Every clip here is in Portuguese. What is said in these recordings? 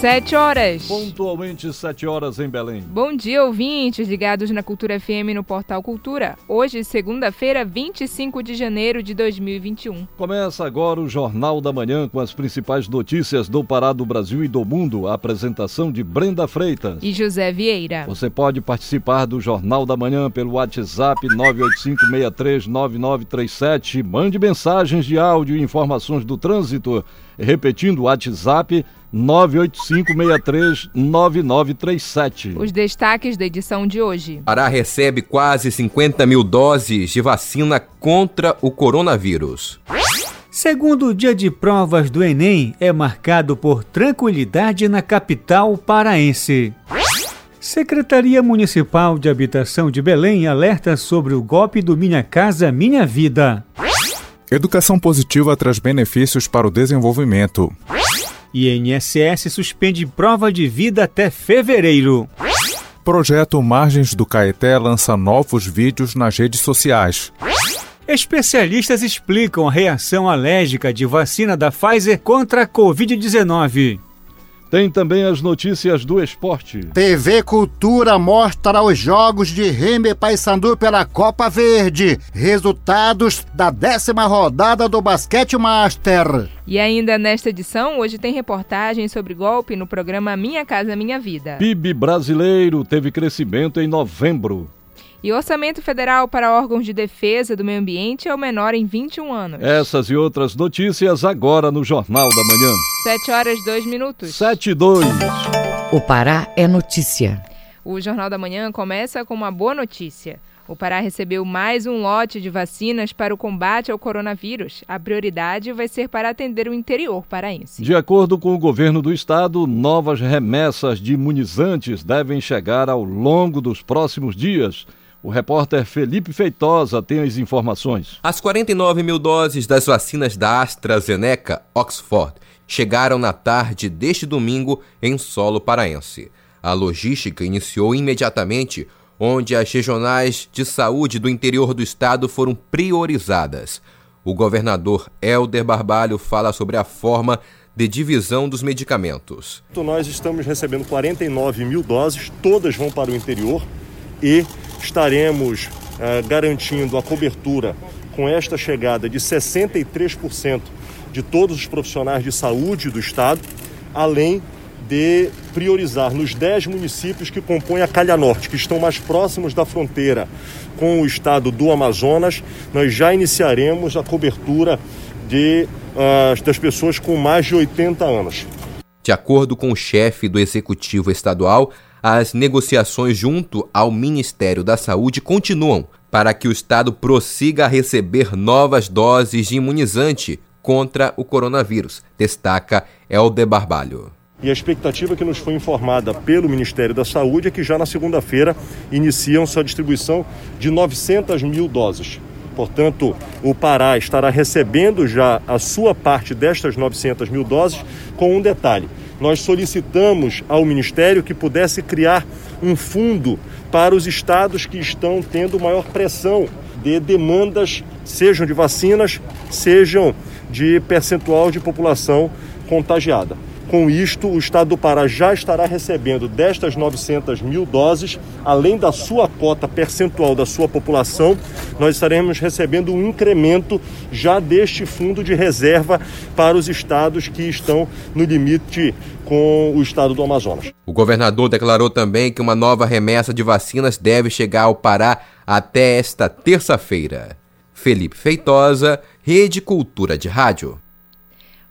Sete horas. Pontualmente sete horas em Belém. Bom dia, ouvintes ligados na Cultura FM no Portal Cultura. Hoje, segunda-feira, 25 de janeiro de 2021. Começa agora o Jornal da Manhã com as principais notícias do Pará, do Brasil e do mundo. A apresentação de Brenda Freitas e José Vieira. Você pode participar do Jornal da Manhã pelo WhatsApp 985639937. Mande mensagens de áudio e informações do trânsito. Repetindo o WhatsApp 985639937. Os destaques da edição de hoje. Pará recebe quase 50 mil doses de vacina contra o coronavírus. Segundo dia de provas do Enem é marcado por tranquilidade na capital paraense. Secretaria Municipal de Habitação de Belém alerta sobre o golpe do Minha Casa Minha Vida. Educação positiva traz benefícios para o desenvolvimento. INSS suspende prova de vida até fevereiro. Projeto Margens do Caeté lança novos vídeos nas redes sociais. Especialistas explicam a reação alérgica de vacina da Pfizer contra a Covid-19. Tem também as notícias do esporte. TV Cultura mostra os jogos de Remy Paysandu pela Copa Verde. Resultados da décima rodada do Basquete Master. E ainda nesta edição, hoje tem reportagem sobre golpe no programa Minha Casa Minha Vida. PIB brasileiro teve crescimento em novembro. E o orçamento federal para órgãos de defesa do meio ambiente é o menor em 21 anos. Essas e outras notícias agora no Jornal da Manhã. 7 horas 2 minutos. 7 e 2. O Pará é notícia. O Jornal da Manhã começa com uma boa notícia. O Pará recebeu mais um lote de vacinas para o combate ao coronavírus. A prioridade vai ser para atender o interior paraense. De acordo com o governo do estado, novas remessas de imunizantes devem chegar ao longo dos próximos dias. O repórter Felipe Feitosa tem as informações. As 49 mil doses das vacinas da AstraZeneca Oxford chegaram na tarde deste domingo em solo paraense. A logística iniciou imediatamente, onde as regionais de saúde do interior do estado foram priorizadas. O governador Helder Barbalho fala sobre a forma de divisão dos medicamentos. Nós estamos recebendo 49 mil doses, todas vão para o interior e estaremos uh, garantindo a cobertura com esta chegada de 63% de todos os profissionais de saúde do estado, além de priorizar nos 10 municípios que compõem a Calha Norte, que estão mais próximos da fronteira com o estado do Amazonas, nós já iniciaremos a cobertura de, uh, das pessoas com mais de 80 anos. De acordo com o chefe do executivo estadual, as negociações junto ao Ministério da Saúde continuam para que o Estado prossiga a receber novas doses de imunizante contra o coronavírus, destaca Helder Barbalho. E a expectativa que nos foi informada pelo Ministério da Saúde é que já na segunda-feira iniciam sua distribuição de 900 mil doses. Portanto, o Pará estará recebendo já a sua parte destas 900 mil doses, com um detalhe: nós solicitamos ao Ministério que pudesse criar um fundo para os estados que estão tendo maior pressão de demandas, sejam de vacinas, sejam de percentual de população contagiada. Com isto, o estado do Pará já estará recebendo destas 900 mil doses, além da sua cota percentual da sua população, nós estaremos recebendo um incremento já deste fundo de reserva para os estados que estão no limite com o estado do Amazonas. O governador declarou também que uma nova remessa de vacinas deve chegar ao Pará até esta terça-feira. Felipe Feitosa, Rede Cultura de Rádio.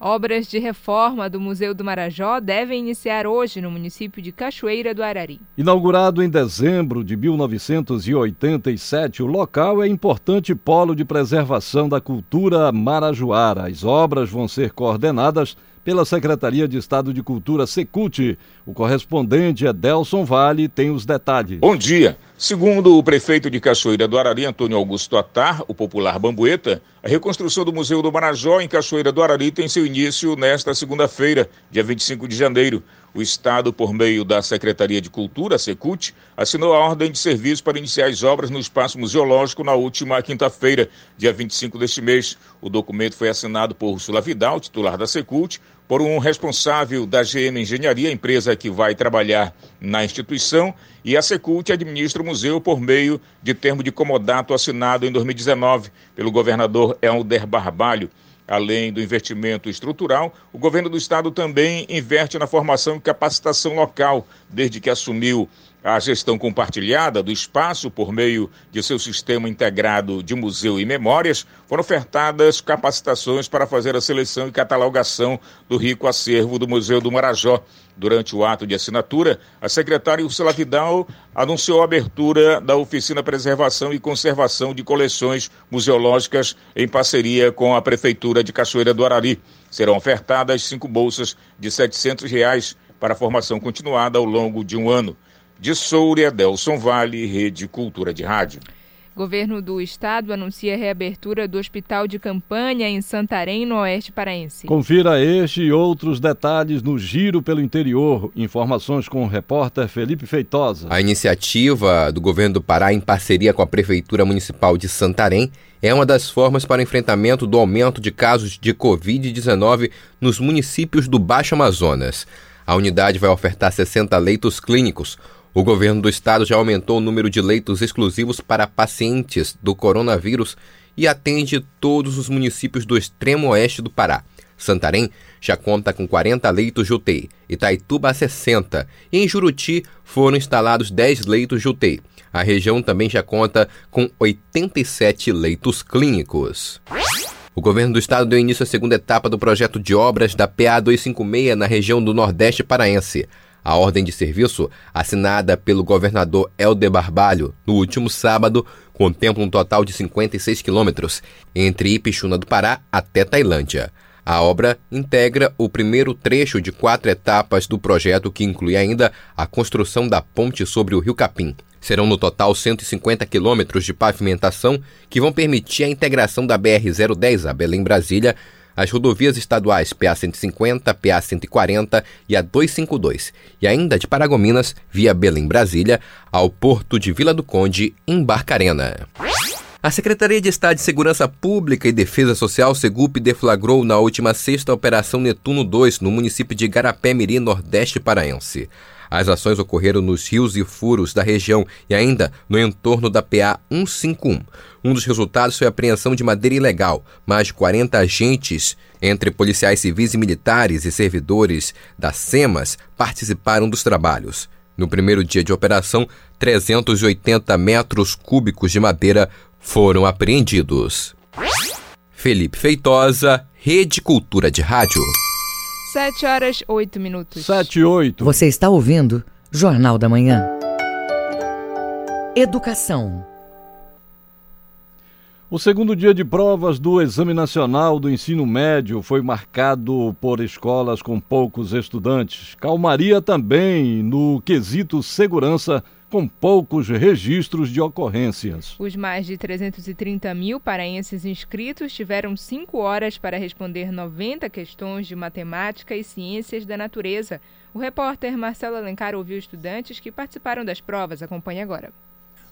Obras de reforma do Museu do Marajó devem iniciar hoje no município de Cachoeira do Arari. Inaugurado em dezembro de 1987, o local é importante polo de preservação da cultura marajoara. As obras vão ser coordenadas pela Secretaria de Estado de Cultura Secult. O correspondente Edelson Vale tem os detalhes. Bom dia. Segundo o prefeito de Cachoeira do Arari, Antônio Augusto Atar, o popular Bambueta, a reconstrução do Museu do Marajó em Cachoeira do Arari tem seu início nesta segunda-feira, dia 25 de janeiro. O Estado, por meio da Secretaria de Cultura, Secult, assinou a ordem de serviço para iniciar as obras no espaço museológico na última quinta-feira, dia 25 deste mês. O documento foi assinado por Ursula Vidal, titular da Secult, por um responsável da GM Engenharia, empresa que vai trabalhar na instituição, e a Secult administra o museu por meio de termo de comodato assinado em 2019 pelo governador Helder Barbalho. Além do investimento estrutural, o governo do estado também investe na formação e capacitação local, desde que assumiu a gestão compartilhada do espaço por meio de seu sistema integrado de museu e memórias, foram ofertadas capacitações para fazer a seleção e catalogação do rico acervo do Museu do Marajó. Durante o ato de assinatura, a secretária Ursula Vidal anunciou a abertura da oficina Preservação e Conservação de Coleções Museológicas em parceria com a Prefeitura de Cachoeira do Arari. Serão ofertadas cinco bolsas de 700 reais para formação continuada ao longo de um ano. De Soura, Delson Vale, Rede Cultura de Rádio. Governo do Estado anuncia a reabertura do Hospital de Campanha em Santarém, no Oeste Paraense. Confira este e outros detalhes no Giro pelo Interior. Informações com o repórter Felipe Feitosa. A iniciativa do governo do Pará, em parceria com a Prefeitura Municipal de Santarém, é uma das formas para o enfrentamento do aumento de casos de Covid-19 nos municípios do Baixo Amazonas. A unidade vai ofertar 60 leitos clínicos, o governo do estado já aumentou o número de leitos exclusivos para pacientes do coronavírus e atende todos os municípios do extremo oeste do Pará. Santarém já conta com 40 leitos de UTI, Itaituba 60 e em Juruti foram instalados 10 leitos de UTI. A região também já conta com 87 leitos clínicos. O governo do estado deu início à segunda etapa do projeto de obras da PA 256 na região do Nordeste paraense. A ordem de serviço, assinada pelo governador Helder Barbalho no último sábado, contempla um total de 56 quilômetros entre Ipixuna do Pará até Tailândia. A obra integra o primeiro trecho de quatro etapas do projeto, que inclui ainda a construção da ponte sobre o Rio Capim. Serão no total 150 quilômetros de pavimentação que vão permitir a integração da BR-010 a Belém-Brasília as rodovias estaduais PA-150, PA-140 e a 252, e ainda de Paragominas, via Belém-Brasília, ao porto de Vila do Conde, em Barcarena. A Secretaria de Estado de Segurança Pública e Defesa Social, Segup, deflagrou na última sexta a Operação Netuno 2, no município de Garapé-Miri, Nordeste Paraense. As ações ocorreram nos rios e furos da região e ainda no entorno da PA 151. Um dos resultados foi a apreensão de madeira ilegal. Mais de 40 agentes, entre policiais civis e militares e servidores da SEMAS, participaram dos trabalhos. No primeiro dia de operação, 380 metros cúbicos de madeira foram apreendidos. Felipe Feitosa, Rede Cultura de Rádio. 7 horas 8 minutos. 7 e 8. Você está ouvindo Jornal da Manhã. Educação. O segundo dia de provas do Exame Nacional do Ensino Médio foi marcado por escolas com poucos estudantes. Calmaria também no quesito segurança com poucos registros de ocorrências. Os mais de 330 mil paraenses inscritos tiveram cinco horas para responder 90 questões de matemática e ciências da natureza. O repórter Marcelo Alencar ouviu estudantes que participaram das provas. Acompanhe agora.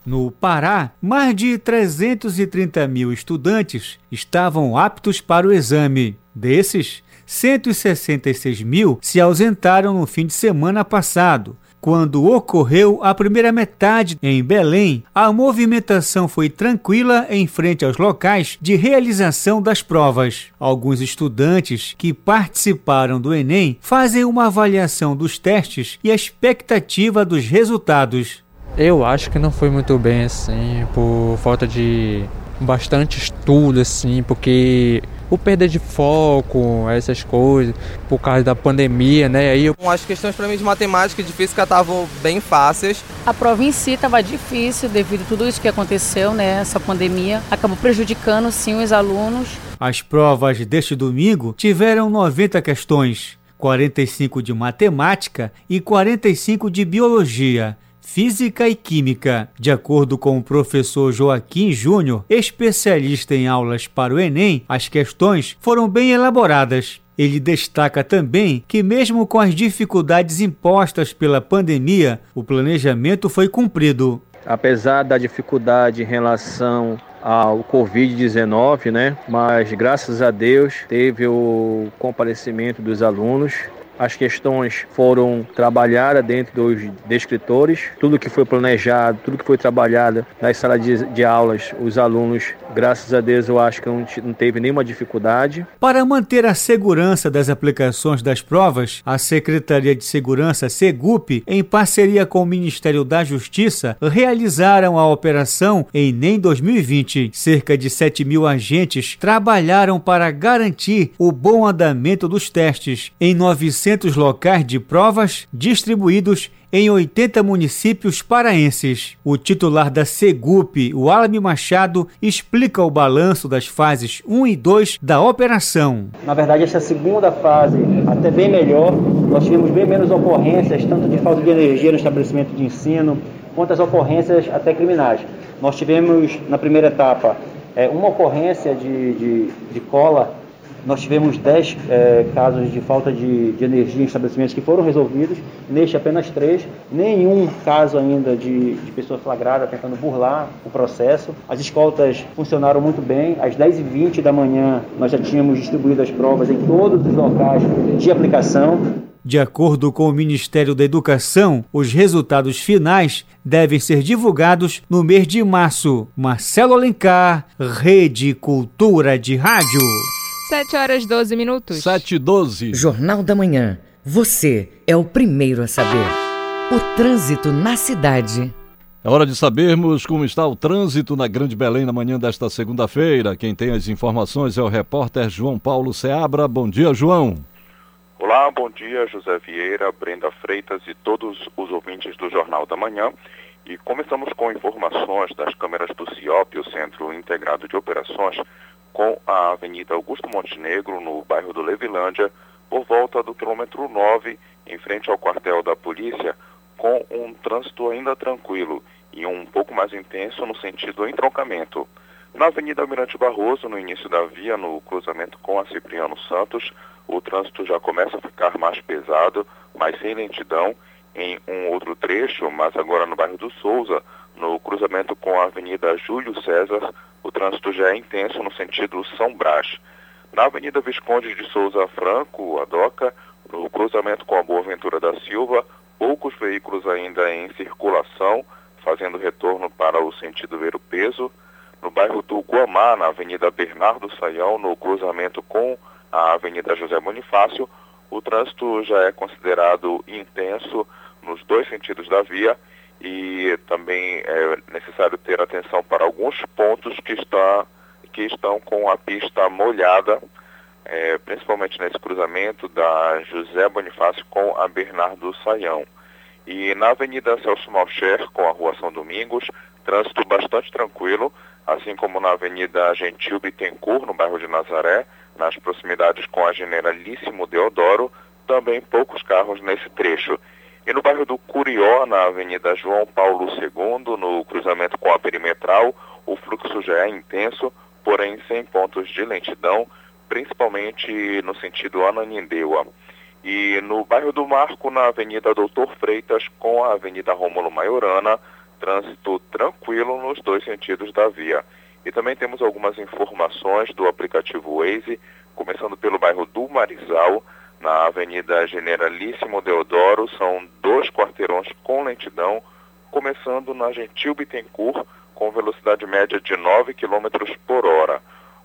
No Pará, mais de 330 mil estudantes estavam aptos para o exame. Desses, 166 mil se ausentaram no fim de semana passado, quando ocorreu a primeira metade em Belém, a movimentação foi tranquila em frente aos locais de realização das provas. Alguns estudantes que participaram do Enem fazem uma avaliação dos testes e a expectativa dos resultados. Eu acho que não foi muito bem assim, por falta de bastante estudo assim, porque o perda de foco, essas coisas, por causa da pandemia, né? Aí eu... As questões para mim de matemática e de física estavam bem fáceis. A prova em si estava difícil devido a tudo isso que aconteceu, né? Essa pandemia acabou prejudicando sim os alunos. As provas deste domingo tiveram 90 questões, 45 de matemática e 45 de biologia. Física e química. De acordo com o professor Joaquim Júnior, especialista em aulas para o Enem, as questões foram bem elaboradas. Ele destaca também que, mesmo com as dificuldades impostas pela pandemia, o planejamento foi cumprido. Apesar da dificuldade em relação ao Covid-19, né? Mas graças a Deus teve o comparecimento dos alunos as questões foram trabalhadas dentro dos descritores, tudo que foi planejado, tudo que foi trabalhado nas salas de, de aulas, os alunos, graças a Deus, eu acho que não, não teve nenhuma dificuldade. Para manter a segurança das aplicações das provas, a Secretaria de Segurança, SEGUP, em parceria com o Ministério da Justiça, realizaram a operação Enem 2020. Cerca de 7 mil agentes trabalharam para garantir o bom andamento dos testes em 900 600 locais de provas distribuídos em 80 municípios paraenses. O titular da Segup, o Alame Machado, explica o balanço das fases 1 e 2 da operação. Na verdade, essa segunda fase, até bem melhor, nós tivemos bem menos ocorrências, tanto de falta de energia no estabelecimento de ensino, quanto as ocorrências até criminais. Nós tivemos, na primeira etapa, é, uma ocorrência de, de, de cola nós tivemos 10 é, casos de falta de, de, energia em estabelecimentos que foram resolvidos, neste apenas 3. Nenhum caso ainda de, de pessoa flagrada tentando burlar o processo. As escoltas funcionaram muito bem. Às 10h20 da manhã, nós já tínhamos distribuído as provas em todos os locais de aplicação. De acordo com o Ministério da Educação, os resultados finais devem ser divulgados no mês de março. Marcelo Alencar, Rede Cultura de Rádio. 7 horas 12 minutos. 7 e 12. Jornal da Manhã. Você é o primeiro a saber. O trânsito na cidade. É hora de sabermos como está o trânsito na Grande Belém na manhã desta segunda-feira. Quem tem as informações é o repórter João Paulo Seabra. Bom dia, João. Olá, bom dia, José Vieira, Brenda Freitas e todos os ouvintes do Jornal da Manhã. E começamos com informações das câmeras do CIOP, o Centro Integrado de Operações, com a Avenida Augusto Montenegro, no bairro do Levilândia, por volta do quilômetro 9, em frente ao quartel da polícia, com um trânsito ainda tranquilo e um pouco mais intenso no sentido entroncamento. Na Avenida Almirante Barroso, no início da via, no cruzamento com a Cipriano Santos, o trânsito já começa a ficar mais pesado, mas sem lentidão, em um outro trecho, mas agora no bairro do Souza, no cruzamento com a Avenida Júlio César, o trânsito já é intenso no sentido São Brás. Na Avenida Visconde de Souza Franco, a DOCA, no cruzamento com a Boa Ventura da Silva, poucos veículos ainda em circulação, fazendo retorno para o sentido Ver o Peso. No bairro do Guamá, na Avenida Bernardo Saião, no cruzamento com a Avenida José Bonifácio, o trânsito já é considerado intenso nos dois sentidos da via e também é necessário ter atenção para alguns pontos que, está, que estão com a pista molhada, é, principalmente nesse cruzamento da José Bonifácio com a Bernardo Saião. E na Avenida Celso Malcher com a Rua São Domingos, trânsito bastante tranquilo, assim como na Avenida Gentil Bittencourt, no bairro de Nazaré, nas proximidades com a Generalíssimo Deodoro, também poucos carros nesse trecho. E no bairro do Curió, na Avenida João Paulo II, no cruzamento com a perimetral, o fluxo já é intenso, porém sem pontos de lentidão, principalmente no sentido Ananindeua. E no bairro do Marco, na Avenida Doutor Freitas, com a Avenida Rômulo Maiorana, trânsito tranquilo nos dois sentidos da via. E também temos algumas informações do aplicativo Waze, começando pelo bairro do Marizal, na Avenida Generalíssimo Deodoro, são dois quarteirões com lentidão, começando na Gentil Bittencourt, com velocidade média de 9 km por hora.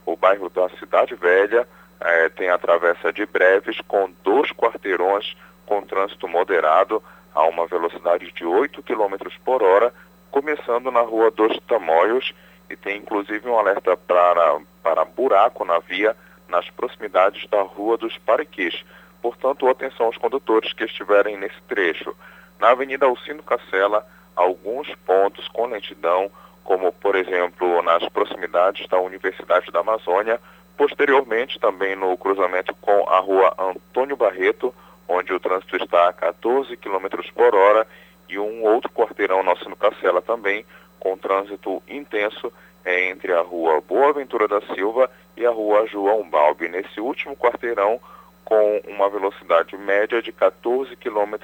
O bairro da Cidade Velha eh, tem a travessa de Breves, com dois quarteirões com trânsito moderado, a uma velocidade de 8 km por hora, começando na Rua dos Tamoios, e tem inclusive um alerta para, para buraco na via nas proximidades da Rua dos Pariquis. Portanto, atenção aos condutores que estiverem nesse trecho. Na Avenida Alcino Cacela, alguns pontos com lentidão, como por exemplo nas proximidades da Universidade da Amazônia, posteriormente também no cruzamento com a rua Antônio Barreto, onde o trânsito está a 14 km por hora, e um outro quarteirão no Cacela também, com trânsito intenso é, entre a rua Boa Ventura da Silva e a rua João Balbi. Nesse último quarteirão, com uma velocidade média de 14 km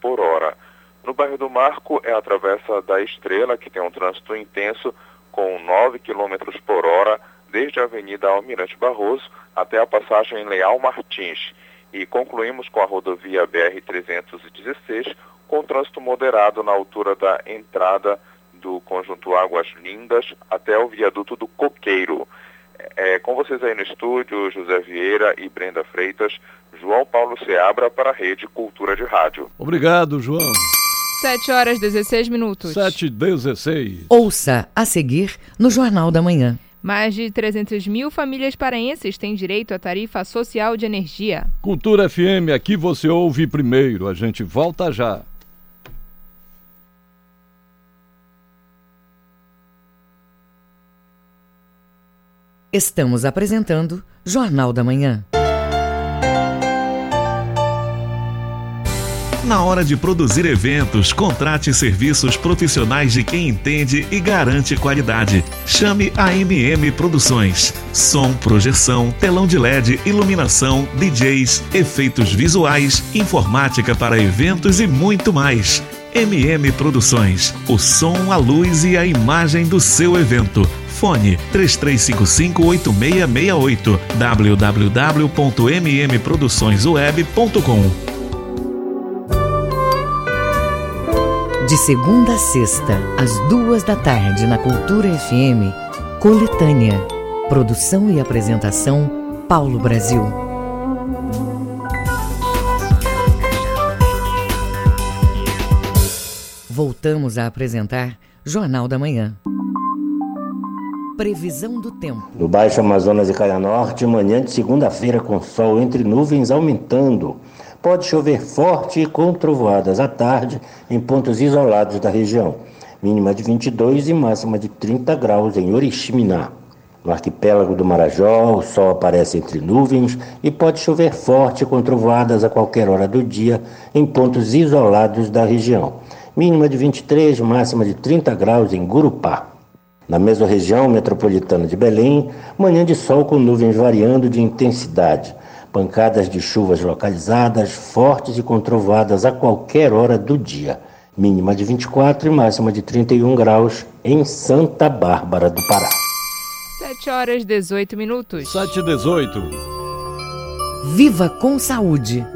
por hora. No bairro do Marco é a travessa da Estrela, que tem um trânsito intenso com 9 km por hora, desde a Avenida Almirante Barroso até a passagem Leal Martins. E concluímos com a rodovia BR-316, com trânsito moderado na altura da entrada do conjunto Águas Lindas até o viaduto do Coqueiro. É, com vocês aí no estúdio, José Vieira e Brenda Freitas, João Paulo Seabra para a Rede Cultura de Rádio. Obrigado, João. 7 horas 16 minutos. 7 16. Ouça a seguir no Jornal da Manhã. Mais de 300 mil famílias paraenses têm direito à tarifa social de energia. Cultura FM, aqui você ouve primeiro. A gente volta já. Estamos apresentando Jornal da Manhã. Na hora de produzir eventos, contrate serviços profissionais de quem entende e garante qualidade. Chame a MM Produções. Som, projeção, telão de LED, iluminação, DJs, efeitos visuais, informática para eventos e muito mais. MM Produções. O som, a luz e a imagem do seu evento. Fone 33558668 www.mmproduçõesweb.com De segunda a sexta, às duas da tarde, na Cultura FM, Coletânea. Produção e apresentação, Paulo Brasil. Voltamos a apresentar Jornal da Manhã. Previsão do tempo. No Baixo Amazonas e Caia Norte, manhã de segunda-feira com sol entre nuvens aumentando. Pode chover forte e com trovoadas à tarde em pontos isolados da região. Mínima de 22 e máxima de 30 graus em Oriximiná. No arquipélago do Marajó, o sol aparece entre nuvens e pode chover forte com trovoadas a qualquer hora do dia em pontos isolados da região. Mínima de 23, máxima de 30 graus em Gurupá. Na mesorregião metropolitana de Belém, manhã de sol com nuvens variando de intensidade. Pancadas de chuvas localizadas, fortes e controvadas a qualquer hora do dia. Mínima de 24 e máxima de 31 graus em Santa Bárbara do Pará. 7 horas 18 minutos. 7 e 18. Viva com saúde.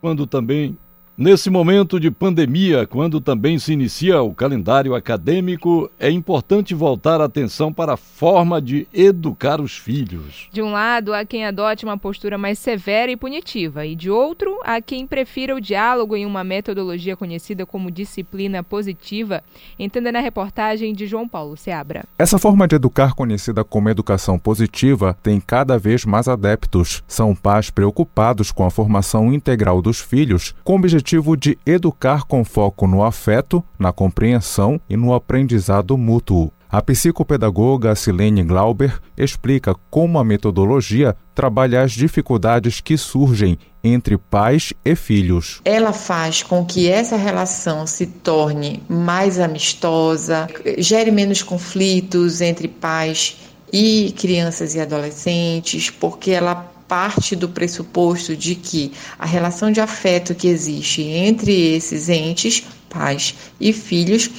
Quando também Nesse momento de pandemia, quando também se inicia o calendário acadêmico, é importante voltar a atenção para a forma de educar os filhos. De um lado, há quem adote uma postura mais severa e punitiva, e de outro, há quem prefira o diálogo em uma metodologia conhecida como disciplina positiva. Entenda na reportagem de João Paulo Seabra. Essa forma de educar, conhecida como educação positiva, tem cada vez mais adeptos. São pais preocupados com a formação integral dos filhos, com o objetivo objetivo de educar com foco no afeto, na compreensão e no aprendizado mútuo. A psicopedagoga Silene Glauber explica como a metodologia trabalha as dificuldades que surgem entre pais e filhos. Ela faz com que essa relação se torne mais amistosa, gere menos conflitos entre pais e crianças e adolescentes, porque ela parte do pressuposto de que a relação de afeto que existe entre esses entes, pais e filhos,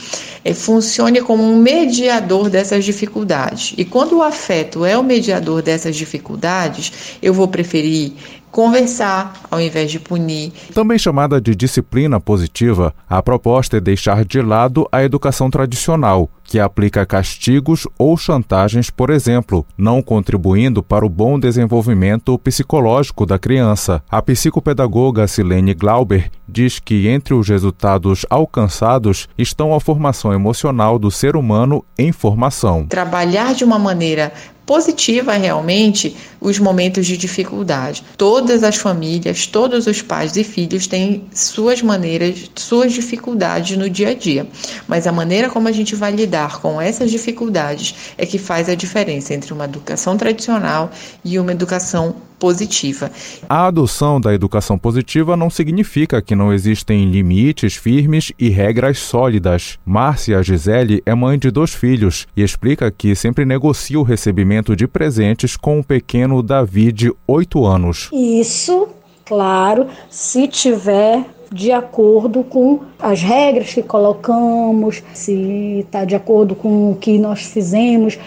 é, funcione como um mediador dessas dificuldades. E quando o afeto é o mediador dessas dificuldades, eu vou preferir conversar ao invés de punir. Também chamada de disciplina positiva, a proposta é deixar de lado a educação tradicional, que aplica castigos ou chantagens, por exemplo, não contribuindo para o bom desenvolvimento psicológico da criança. A psicopedagoga Silene Glauber diz que entre os resultados alcançados estão a formação emocional do ser humano em formação. Trabalhar de uma maneira positiva realmente os momentos de dificuldade. Todas as famílias, todos os pais e filhos têm suas maneiras, suas dificuldades no dia a dia, mas a maneira como a gente vai lidar com essas dificuldades é que faz a diferença entre uma educação tradicional e uma educação positiva. A adoção da educação positiva não significa que não existem limites firmes e regras sólidas. Márcia Gisele é mãe de dois filhos e explica que sempre negocia o recebimento de presentes com o pequeno Davi de 8 anos. Isso, claro, se tiver de acordo com as regras que colocamos, se está de acordo com o que nós fizemos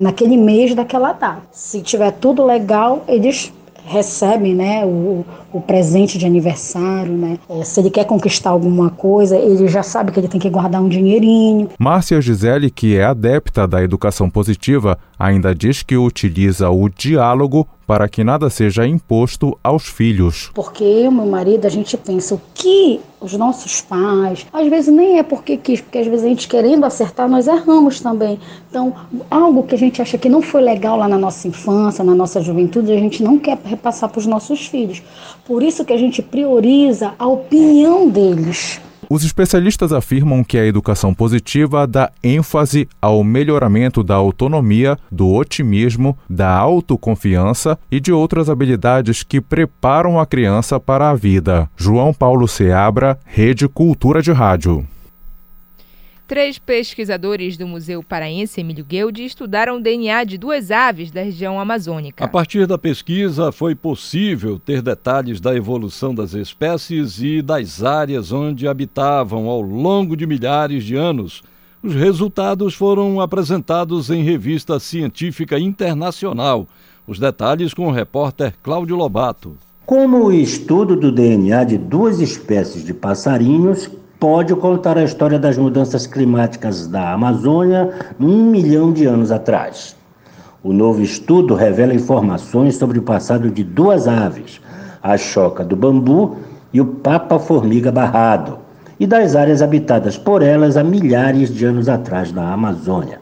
naquele mês daquela data. Se tiver tudo legal, eles recebem né, o, o presente de aniversário, né? É, se ele quer conquistar alguma coisa, ele já sabe que ele tem que guardar um dinheirinho. Márcia Gisele, que é adepta da educação positiva, ainda diz que utiliza o diálogo para que nada seja imposto aos filhos. Porque eu, meu marido, a gente pensa o que os nossos pais, às vezes nem é porque quis, porque às vezes a gente querendo acertar, nós erramos também. Então, algo que a gente acha que não foi legal lá na nossa infância, na nossa juventude, a gente não quer repassar para os nossos filhos. Por isso que a gente prioriza a opinião deles. Os especialistas afirmam que a educação positiva dá ênfase ao melhoramento da autonomia, do otimismo, da autoconfiança e de outras habilidades que preparam a criança para a vida. João Paulo Seabra, Rede Cultura de Rádio. Três pesquisadores do Museu Paraense Emílio Guilde estudaram o DNA de duas aves da região amazônica. A partir da pesquisa, foi possível ter detalhes da evolução das espécies e das áreas onde habitavam ao longo de milhares de anos. Os resultados foram apresentados em revista científica internacional. Os detalhes com o repórter Cláudio Lobato. Como o estudo do DNA de duas espécies de passarinhos pode contar a história das mudanças climáticas da Amazônia um milhão de anos atrás. O novo estudo revela informações sobre o passado de duas aves, a choca do bambu e o papa-formiga barrado, e das áreas habitadas por elas há milhares de anos atrás na Amazônia.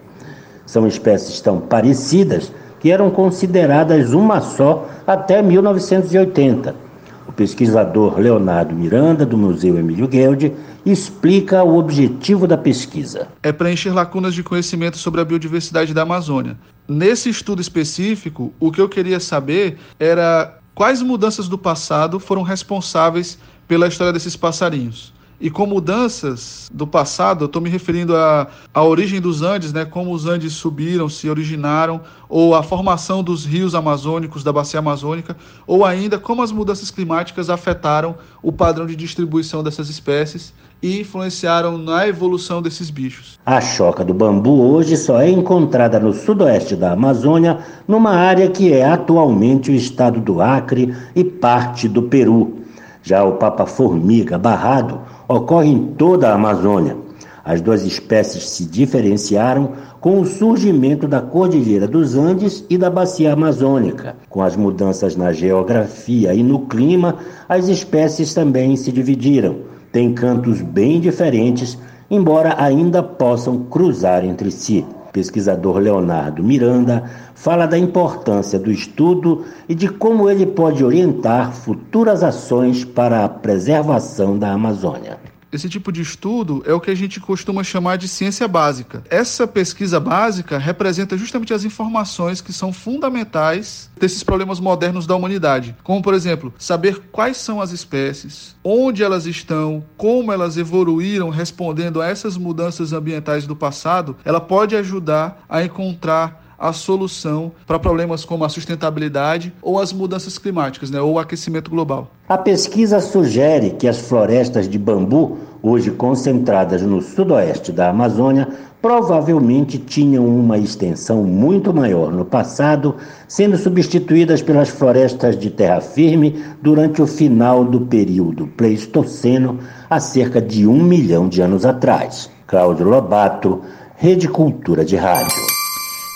São espécies tão parecidas que eram consideradas uma só até 1980 o pesquisador Leonardo Miranda, do Museu Emílio Guelde, explica o objetivo da pesquisa. É preencher lacunas de conhecimento sobre a biodiversidade da Amazônia. Nesse estudo específico, o que eu queria saber era quais mudanças do passado foram responsáveis pela história desses passarinhos. E com mudanças do passado, eu estou me referindo à, à origem dos Andes, né, como os Andes subiram, se originaram, ou a formação dos rios amazônicos, da bacia amazônica, ou ainda como as mudanças climáticas afetaram o padrão de distribuição dessas espécies e influenciaram na evolução desses bichos. A choca do bambu hoje só é encontrada no sudoeste da Amazônia, numa área que é atualmente o estado do Acre e parte do Peru. Já o papa-formiga barrado ocorre em toda a Amazônia. As duas espécies se diferenciaram com o surgimento da Cordilheira dos Andes e da Bacia Amazônica. Com as mudanças na geografia e no clima, as espécies também se dividiram. Têm cantos bem diferentes, embora ainda possam cruzar entre si. Pesquisador Leonardo Miranda fala da importância do estudo e de como ele pode orientar futuras ações para a preservação da Amazônia. Esse tipo de estudo é o que a gente costuma chamar de ciência básica. Essa pesquisa básica representa justamente as informações que são fundamentais desses problemas modernos da humanidade, como por exemplo, saber quais são as espécies, onde elas estão, como elas evoluíram respondendo a essas mudanças ambientais do passado, ela pode ajudar a encontrar a solução para problemas como a sustentabilidade ou as mudanças climáticas, né, ou o aquecimento global. A pesquisa sugere que as florestas de bambu, hoje concentradas no sudoeste da Amazônia, provavelmente tinham uma extensão muito maior no passado, sendo substituídas pelas florestas de terra firme durante o final do período Pleistoceno, há cerca de um milhão de anos atrás. Cláudio Lobato, Rede Cultura de Rádio.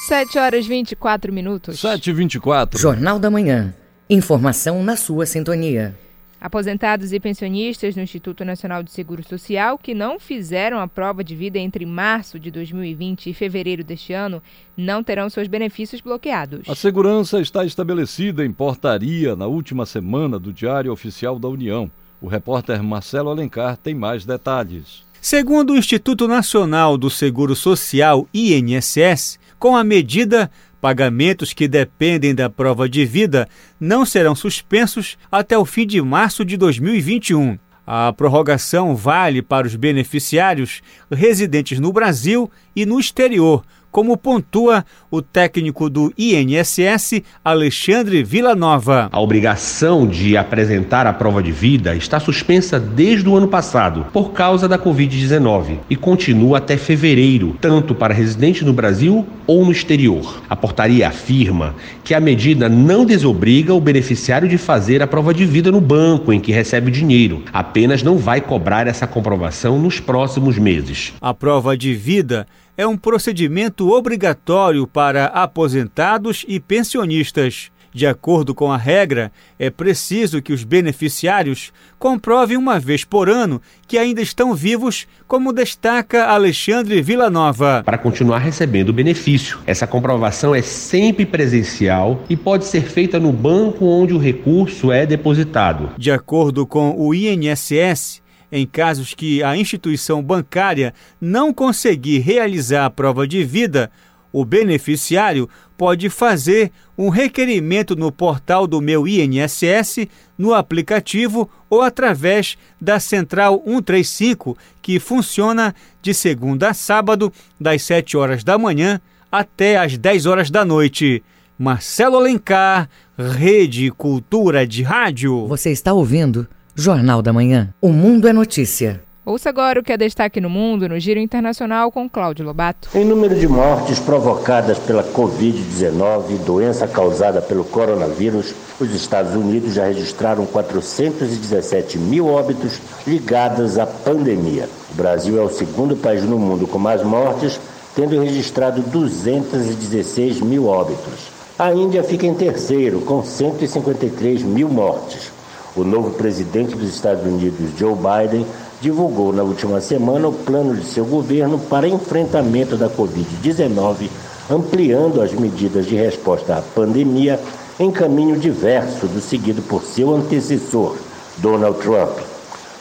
7 horas 24 minutos. 7 e 24. Jornal da Manhã. Informação na sua sintonia. Aposentados e pensionistas no Instituto Nacional de Seguro Social que não fizeram a prova de vida entre março de 2020 e fevereiro deste ano não terão seus benefícios bloqueados. A segurança está estabelecida em portaria na última semana do Diário Oficial da União. O repórter Marcelo Alencar tem mais detalhes. Segundo o Instituto Nacional do Seguro Social, INSS, com a medida, Pagamentos que dependem da prova de vida não serão suspensos até o fim de março de 2021. A prorrogação vale para os beneficiários residentes no Brasil e no exterior, como pontua o técnico do INSS, Alexandre Villanova. A obrigação de apresentar a prova de vida está suspensa desde o ano passado, por causa da Covid-19, e continua até fevereiro, tanto para residentes no Brasil ou no exterior. A portaria afirma que a medida não desobriga o beneficiário de fazer a prova de vida no banco em que recebe o dinheiro, apenas não vai cobrar essa comprovação nos próximos meses. A prova de vida é um procedimento obrigatório para aposentados e pensionistas. De acordo com a regra, é preciso que os beneficiários comprovem uma vez por ano que ainda estão vivos, como destaca Alexandre Villanova. Para continuar recebendo o benefício, essa comprovação é sempre presencial e pode ser feita no banco onde o recurso é depositado. De acordo com o INSS, em casos que a instituição bancária não conseguir realizar a prova de vida, o beneficiário pode fazer um requerimento no portal do Meu INSS, no aplicativo ou através da Central 135, que funciona de segunda a sábado, das 7 horas da manhã até às 10 horas da noite. Marcelo Alencar, Rede Cultura de Rádio. Você está ouvindo Jornal da Manhã. O Mundo é Notícia. Ouça agora o que é destaque no mundo no Giro Internacional com Cláudio Lobato. Em número de mortes provocadas pela Covid-19, doença causada pelo coronavírus, os Estados Unidos já registraram 417 mil óbitos ligados à pandemia. O Brasil é o segundo país no mundo com mais mortes, tendo registrado 216 mil óbitos. A Índia fica em terceiro, com 153 mil mortes. O novo presidente dos Estados Unidos, Joe Biden, divulgou na última semana o plano de seu governo para enfrentamento da Covid-19, ampliando as medidas de resposta à pandemia em caminho diverso do seguido por seu antecessor, Donald Trump.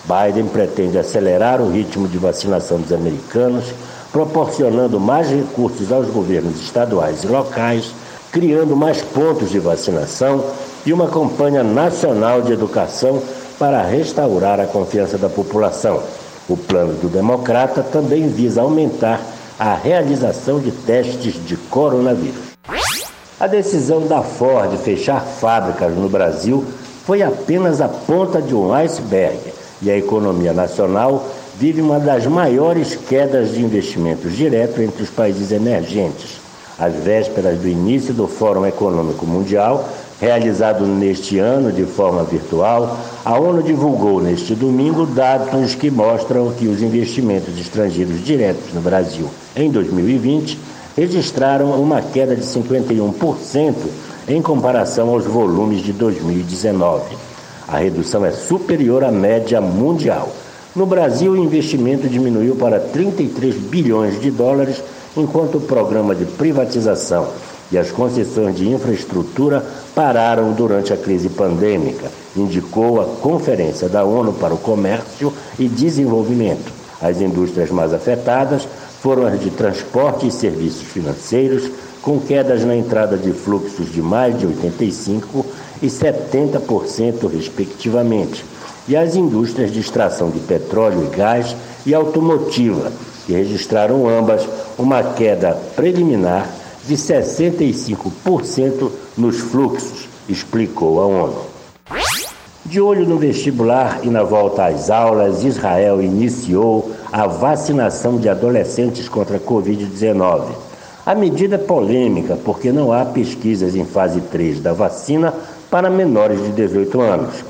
Biden pretende acelerar o ritmo de vacinação dos americanos, proporcionando mais recursos aos governos estaduais e locais, criando mais pontos de vacinação e uma campanha nacional de educação para restaurar a confiança da população. O plano do Democrata também visa aumentar a realização de testes de coronavírus. A decisão da Ford fechar fábricas no Brasil foi apenas a ponta de um iceberg e a economia nacional vive uma das maiores quedas de investimentos direto entre os países emergentes. Às vésperas do início do Fórum Econômico Mundial, realizado neste ano de forma virtual, a ONU divulgou neste domingo dados que mostram que os investimentos estrangeiros diretos no Brasil em 2020 registraram uma queda de 51% em comparação aos volumes de 2019. A redução é superior à média mundial. No Brasil, o investimento diminuiu para 33 bilhões de dólares, enquanto o programa de privatização e as concessões de infraestrutura pararam durante a crise pandêmica, indicou a Conferência da ONU para o Comércio e Desenvolvimento. As indústrias mais afetadas foram as de transporte e serviços financeiros, com quedas na entrada de fluxos de mais de 85% e 70%, respectivamente, e as indústrias de extração de petróleo e gás e automotiva, que registraram ambas uma queda preliminar de 65% nos fluxos, explicou a ONU. De olho no vestibular e na volta às aulas, Israel iniciou a vacinação de adolescentes contra a Covid-19. A medida é polêmica porque não há pesquisas em fase 3 da vacina para menores de 18 anos.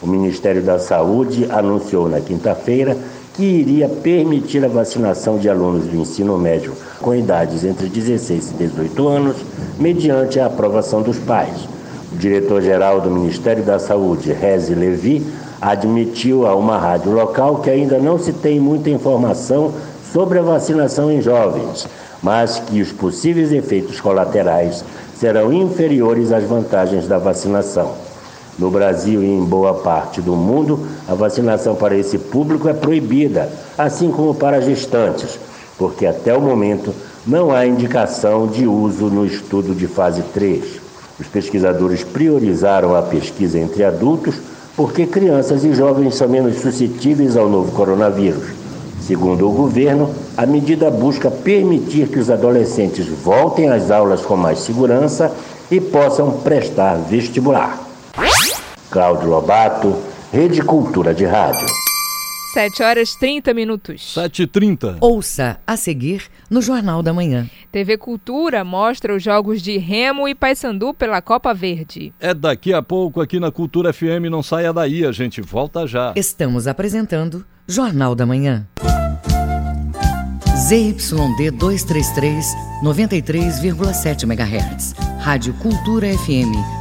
O Ministério da Saúde anunciou na quinta-feira que iria permitir a vacinação de alunos do ensino médio com idades entre 16 e 18 anos, mediante a aprovação dos pais. O diretor-geral do Ministério da Saúde, Rezi Levi, admitiu a uma rádio local que ainda não se tem muita informação sobre a vacinação em jovens, mas que os possíveis efeitos colaterais serão inferiores às vantagens da vacinação. No Brasil e em boa parte do mundo, a vacinação para esse público é proibida, assim como para gestantes, porque até o momento não há indicação de uso no estudo de fase 3. Os pesquisadores priorizaram a pesquisa entre adultos porque crianças e jovens são menos suscetíveis ao novo coronavírus. Segundo o governo, a medida busca permitir que os adolescentes voltem às aulas com mais segurança e possam prestar vestibular. Cláudio Lobato, Rede Cultura de Rádio. 7 horas 30 minutos. 7h30. Ouça a seguir no Jornal da Manhã. TV Cultura mostra os jogos de Remo e Paysandu pela Copa Verde. É daqui a pouco aqui na Cultura FM, não saia daí, a gente volta já. Estamos apresentando Jornal da Manhã. ZYD 233, 93,7 MHz. Rádio Cultura FM,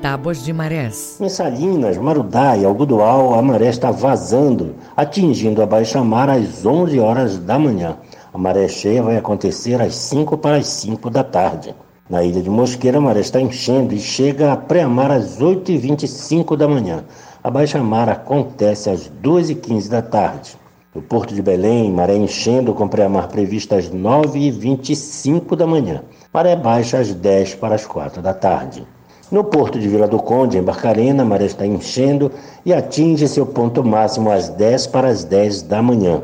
Tábuas de marés. Em Salinas, Marudá e Algodual, a maré está vazando, atingindo a baixa-mar às 11 horas da manhã. A maré cheia vai acontecer às 5 para as 5 da tarde. Na ilha de Mosqueira, a maré está enchendo e chega a pré-mar às 8h25 da manhã. A baixa-mar acontece às 2h15 da tarde. No Porto de Belém, maré enchendo com pré-mar prevista às 9h25 da manhã. Maré baixa às 10 para as 4 da tarde. No porto de Vila do Conde, em Barcarena, a maré está enchendo e atinge seu ponto máximo às 10 para as 10 da manhã.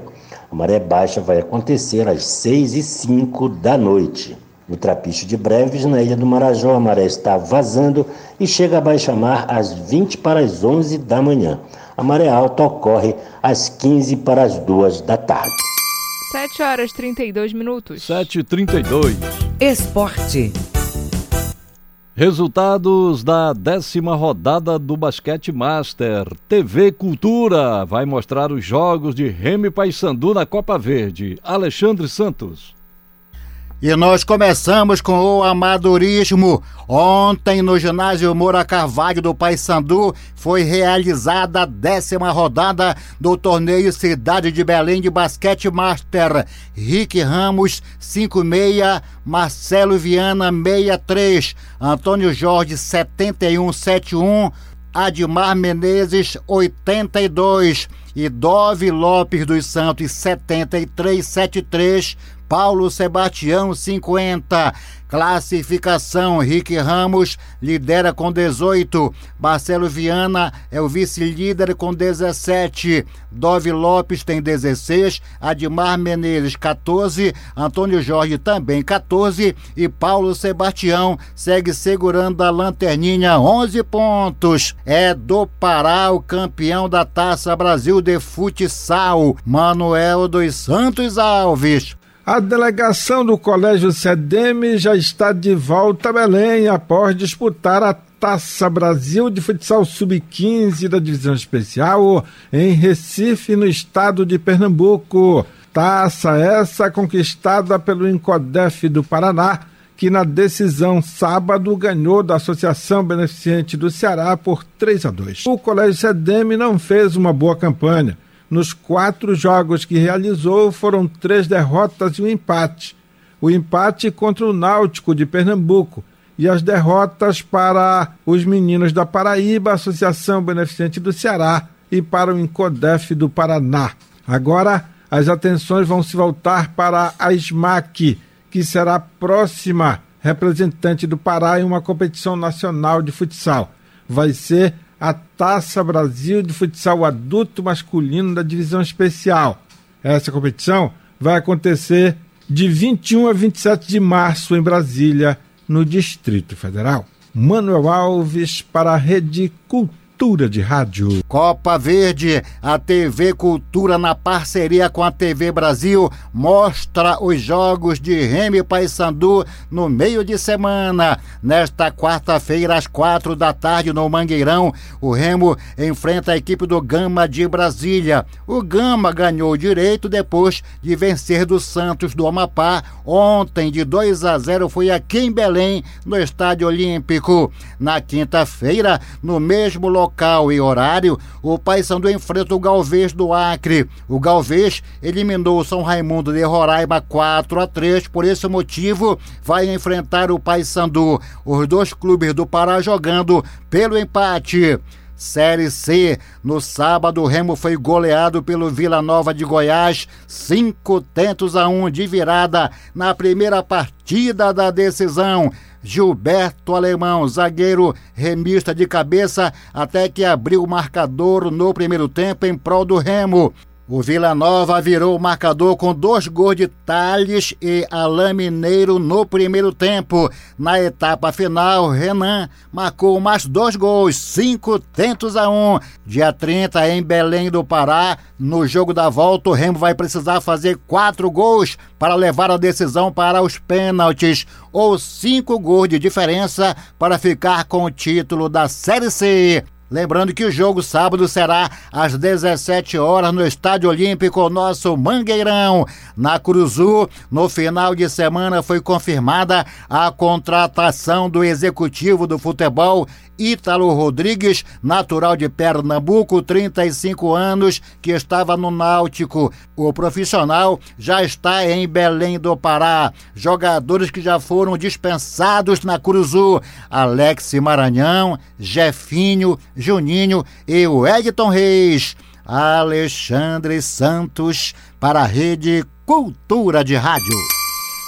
A maré baixa vai acontecer às 6 e 5 da noite. No Trapicho de Breves, na ilha do Marajó, a maré está vazando e chega a baixa-mar às 20 para as 11 da manhã. A maré alta ocorre às 15 para as 2 da tarde. 7 horas 32 minutos. 7h32. Esporte. Resultados da décima rodada do Basquete Master. TV Cultura vai mostrar os jogos de Remy Paysandu na Copa Verde. Alexandre Santos. E nós começamos com o amadorismo. Ontem, no ginásio Moura Carvalho do Paysandu, foi realizada a décima rodada do torneio Cidade de Belém de Basquete Master. Rick Ramos, 56, Marcelo Viana, 63, Antônio Jorge, 71, 71, Admar Menezes, 82 e Dove Lopes dos Santos, 73, 73, Paulo Sebastião 50. Classificação: Rick Ramos lidera com 18. Marcelo Viana é o vice-líder com 17. Dove Lopes tem 16. Admar Menezes 14. Antônio Jorge também 14. E Paulo Sebastião segue segurando a lanterninha 11 pontos. É do Pará o campeão da Taça Brasil de Futsal, Manuel dos Santos Alves. A delegação do Colégio CEDEM já está de volta a Belém após disputar a Taça Brasil de Futsal Sub-15 da Divisão Especial em Recife, no estado de Pernambuco. Taça essa conquistada pelo Incodef do Paraná, que na decisão sábado ganhou da Associação Beneficente do Ceará por 3 a 2. O Colégio CEDEM não fez uma boa campanha nos quatro jogos que realizou, foram três derrotas e um empate. O empate contra o Náutico de Pernambuco e as derrotas para os meninos da Paraíba, Associação Beneficente do Ceará, e para o Incodef do Paraná. Agora, as atenções vão se voltar para a SMAC, que será a próxima representante do Pará em uma competição nacional de futsal. Vai ser a Taça Brasil de Futsal Adulto Masculino da Divisão Especial. Essa competição vai acontecer de 21 a 27 de março em Brasília, no Distrito Federal. Manuel Alves para a Rede Cultura Cultura de Rádio. Copa Verde, a TV Cultura na parceria com a TV Brasil mostra os jogos de Remy Paysandu no meio de semana. Nesta quarta-feira às quatro da tarde no Mangueirão, o Remo enfrenta a equipe do Gama de Brasília. O Gama ganhou direito depois de vencer do Santos do Amapá ontem de 2 a 0 foi aqui em Belém, no Estádio Olímpico. Na quinta-feira, no mesmo local local e horário, o Paysandu enfrenta o Galvez do Acre. O Galvez eliminou o São Raimundo de Roraima 4 a 3, por esse motivo vai enfrentar o Paysandu. Os dois clubes do Pará jogando pelo empate. Série C. No sábado, o Remo foi goleado pelo Vila Nova de Goiás, cinco tentos a um de virada na primeira partida da decisão. Gilberto Alemão, zagueiro remista de cabeça, até que abriu o marcador no primeiro tempo em prol do Remo. O Vila Nova virou o marcador com dois gols de Thales e Alain Mineiro no primeiro tempo. Na etapa final, Renan marcou mais dois gols, cinco tentos a um. Dia 30, em Belém do Pará, no jogo da volta, o Remo vai precisar fazer quatro gols para levar a decisão para os pênaltis, ou cinco gols de diferença para ficar com o título da Série C. Lembrando que o jogo sábado será às 17 horas no Estádio Olímpico, nosso Mangueirão. Na Cruzu, no final de semana foi confirmada a contratação do executivo do futebol Ítalo Rodrigues, natural de Pernambuco, 35 anos, que estava no Náutico. O profissional já está em Belém do Pará. Jogadores que já foram dispensados na Cruzu: Alex Maranhão, Jefinho, Juninho e o Edson Reis. Alexandre Santos para a Rede Cultura de Rádio.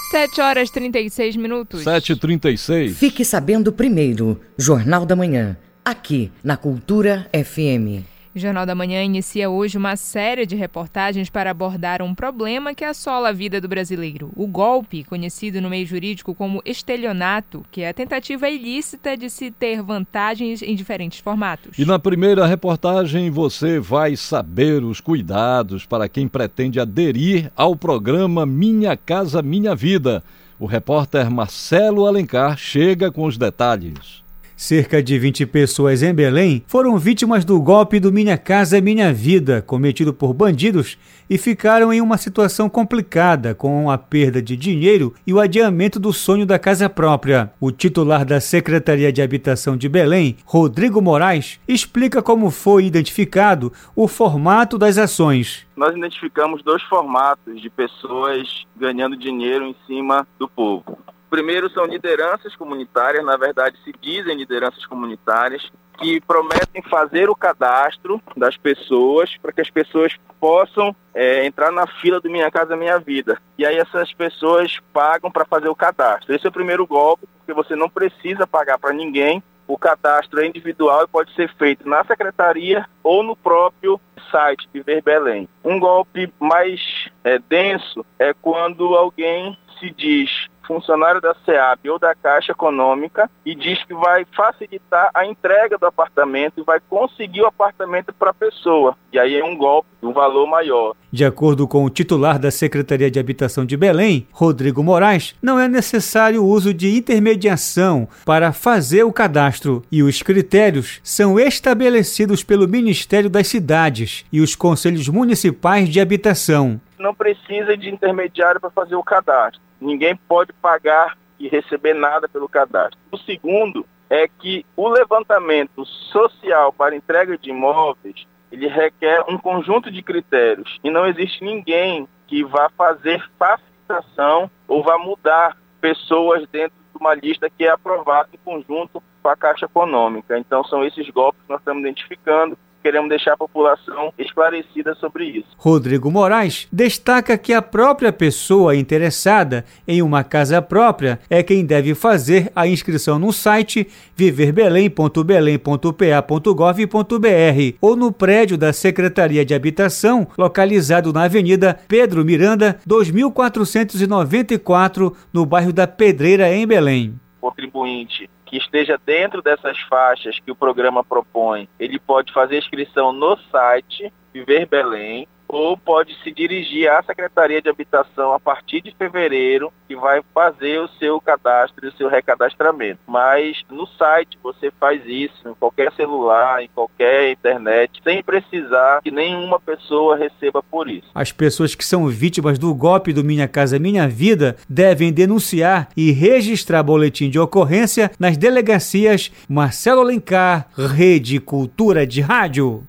7 horas 36 minutos. 7h36. Fique sabendo primeiro, Jornal da Manhã, aqui na Cultura FM. O Jornal da Manhã inicia hoje uma série de reportagens para abordar um problema que assola a vida do brasileiro: o golpe, conhecido no meio jurídico como estelionato, que é a tentativa ilícita de se ter vantagens em diferentes formatos. E na primeira reportagem você vai saber os cuidados para quem pretende aderir ao programa Minha Casa Minha Vida. O repórter Marcelo Alencar chega com os detalhes. Cerca de 20 pessoas em Belém foram vítimas do golpe do Minha Casa Minha Vida, cometido por bandidos, e ficaram em uma situação complicada com a perda de dinheiro e o adiamento do sonho da casa própria. O titular da Secretaria de Habitação de Belém, Rodrigo Moraes, explica como foi identificado o formato das ações. Nós identificamos dois formatos de pessoas ganhando dinheiro em cima do povo. Primeiro são lideranças comunitárias, na verdade se dizem lideranças comunitárias, que prometem fazer o cadastro das pessoas para que as pessoas possam é, entrar na fila do Minha Casa Minha Vida. E aí essas pessoas pagam para fazer o cadastro. Esse é o primeiro golpe, porque você não precisa pagar para ninguém. O cadastro é individual e pode ser feito na secretaria ou no próprio site Viver Belém. Um golpe mais é, denso é quando alguém se diz funcionário da SEAB ou da Caixa Econômica e diz que vai facilitar a entrega do apartamento e vai conseguir o apartamento para a pessoa. E aí é um golpe de um valor maior. De acordo com o titular da Secretaria de Habitação de Belém, Rodrigo Moraes, não é necessário o uso de intermediação para fazer o cadastro e os critérios são estabelecidos pelo Ministério das Cidades e os Conselhos Municipais de Habitação. Não precisa de intermediário para fazer o cadastro ninguém pode pagar e receber nada pelo cadastro. O segundo é que o levantamento social para entrega de imóveis ele requer um conjunto de critérios e não existe ninguém que vá fazer facilitação ou vá mudar pessoas dentro de uma lista que é aprovada em conjunto com a Caixa Econômica. Então são esses golpes que nós estamos identificando queremos deixar a população esclarecida sobre isso. Rodrigo Moraes destaca que a própria pessoa interessada em uma casa própria é quem deve fazer a inscrição no site viverbelém.belém.pa.gov.br ou no prédio da Secretaria de Habitação, localizado na Avenida Pedro Miranda, 2494, no bairro da Pedreira, em Belém. Contribuinte que esteja dentro dessas faixas que o programa propõe, ele pode fazer inscrição no site Viver Belém ou pode se dirigir à Secretaria de Habitação a partir de fevereiro, que vai fazer o seu cadastro e o seu recadastramento. Mas no site você faz isso, em qualquer celular, em qualquer internet, sem precisar que nenhuma pessoa receba por isso. As pessoas que são vítimas do golpe do Minha Casa Minha Vida devem denunciar e registrar boletim de ocorrência nas delegacias Marcelo Alencar, Rede Cultura de Rádio.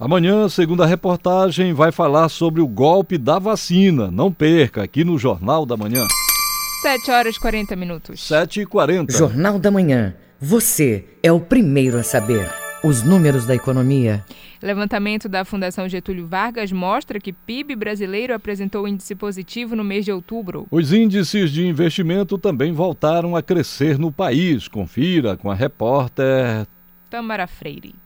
Amanhã, segundo a reportagem, vai falar sobre o golpe da vacina. Não perca, aqui no Jornal da Manhã. 7 horas e 40 minutos. 7 e 40. Jornal da Manhã. Você é o primeiro a saber. Os números da economia. Levantamento da Fundação Getúlio Vargas mostra que PIB brasileiro apresentou índice positivo no mês de outubro. Os índices de investimento também voltaram a crescer no país. Confira com a repórter Tamara Freire.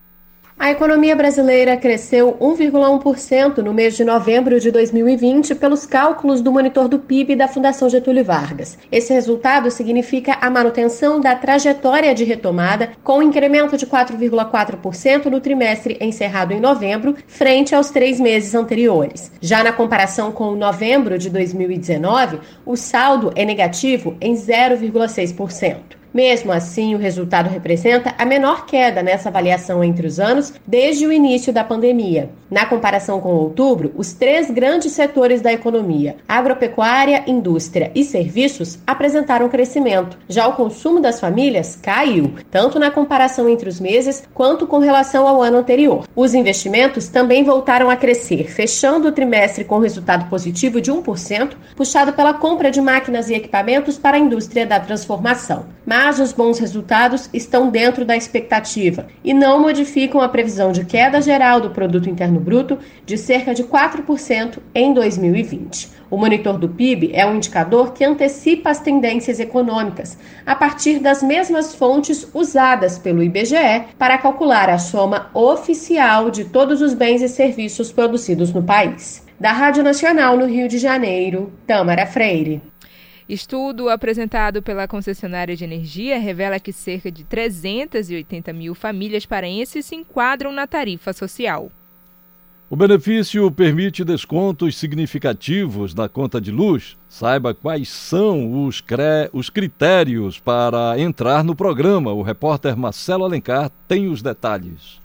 A economia brasileira cresceu 1,1% no mês de novembro de 2020 pelos cálculos do monitor do PIB da Fundação Getúlio Vargas. Esse resultado significa a manutenção da trajetória de retomada, com um incremento de 4,4% no trimestre encerrado em novembro, frente aos três meses anteriores. Já na comparação com novembro de 2019, o saldo é negativo em 0,6%. Mesmo assim, o resultado representa a menor queda nessa avaliação entre os anos desde o início da pandemia. Na comparação com outubro, os três grandes setores da economia, agropecuária, indústria e serviços, apresentaram crescimento. Já o consumo das famílias caiu, tanto na comparação entre os meses quanto com relação ao ano anterior. Os investimentos também voltaram a crescer, fechando o trimestre com resultado positivo de 1%, puxado pela compra de máquinas e equipamentos para a indústria da transformação. Mas mas os bons resultados estão dentro da expectativa e não modificam a previsão de queda geral do produto interno bruto de cerca de 4% em 2020. O monitor do PIB é um indicador que antecipa as tendências econômicas a partir das mesmas fontes usadas pelo IBGE para calcular a soma oficial de todos os bens e serviços produzidos no país. Da Rádio Nacional no Rio de Janeiro, Tamara Freire. Estudo apresentado pela concessionária de energia revela que cerca de 380 mil famílias paraenses se enquadram na tarifa social. O benefício permite descontos significativos na conta de luz. Saiba quais são os, cre... os critérios para entrar no programa. O repórter Marcelo Alencar tem os detalhes.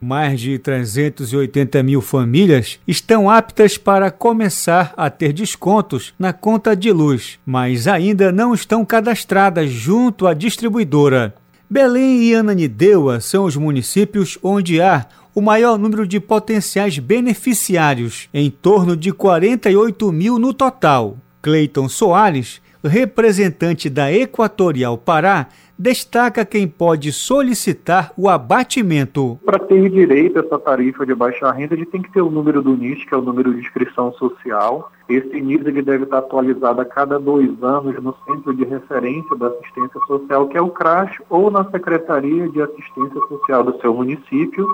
Mais de 380 mil famílias estão aptas para começar a ter descontos na conta de luz, mas ainda não estão cadastradas junto à distribuidora. Belém e Ananindeua são os municípios onde há o maior número de potenciais beneficiários, em torno de 48 mil no total. Cleiton Soares, representante da Equatorial Pará, destaca quem pode solicitar o abatimento. Para ter direito a essa tarifa de baixa renda, ele tem que ter o número do NIS, que é o número de inscrição social. Esse NIS ele deve estar atualizado a cada dois anos no Centro de Referência da Assistência Social, que é o CRAS, ou na Secretaria de Assistência Social do seu município.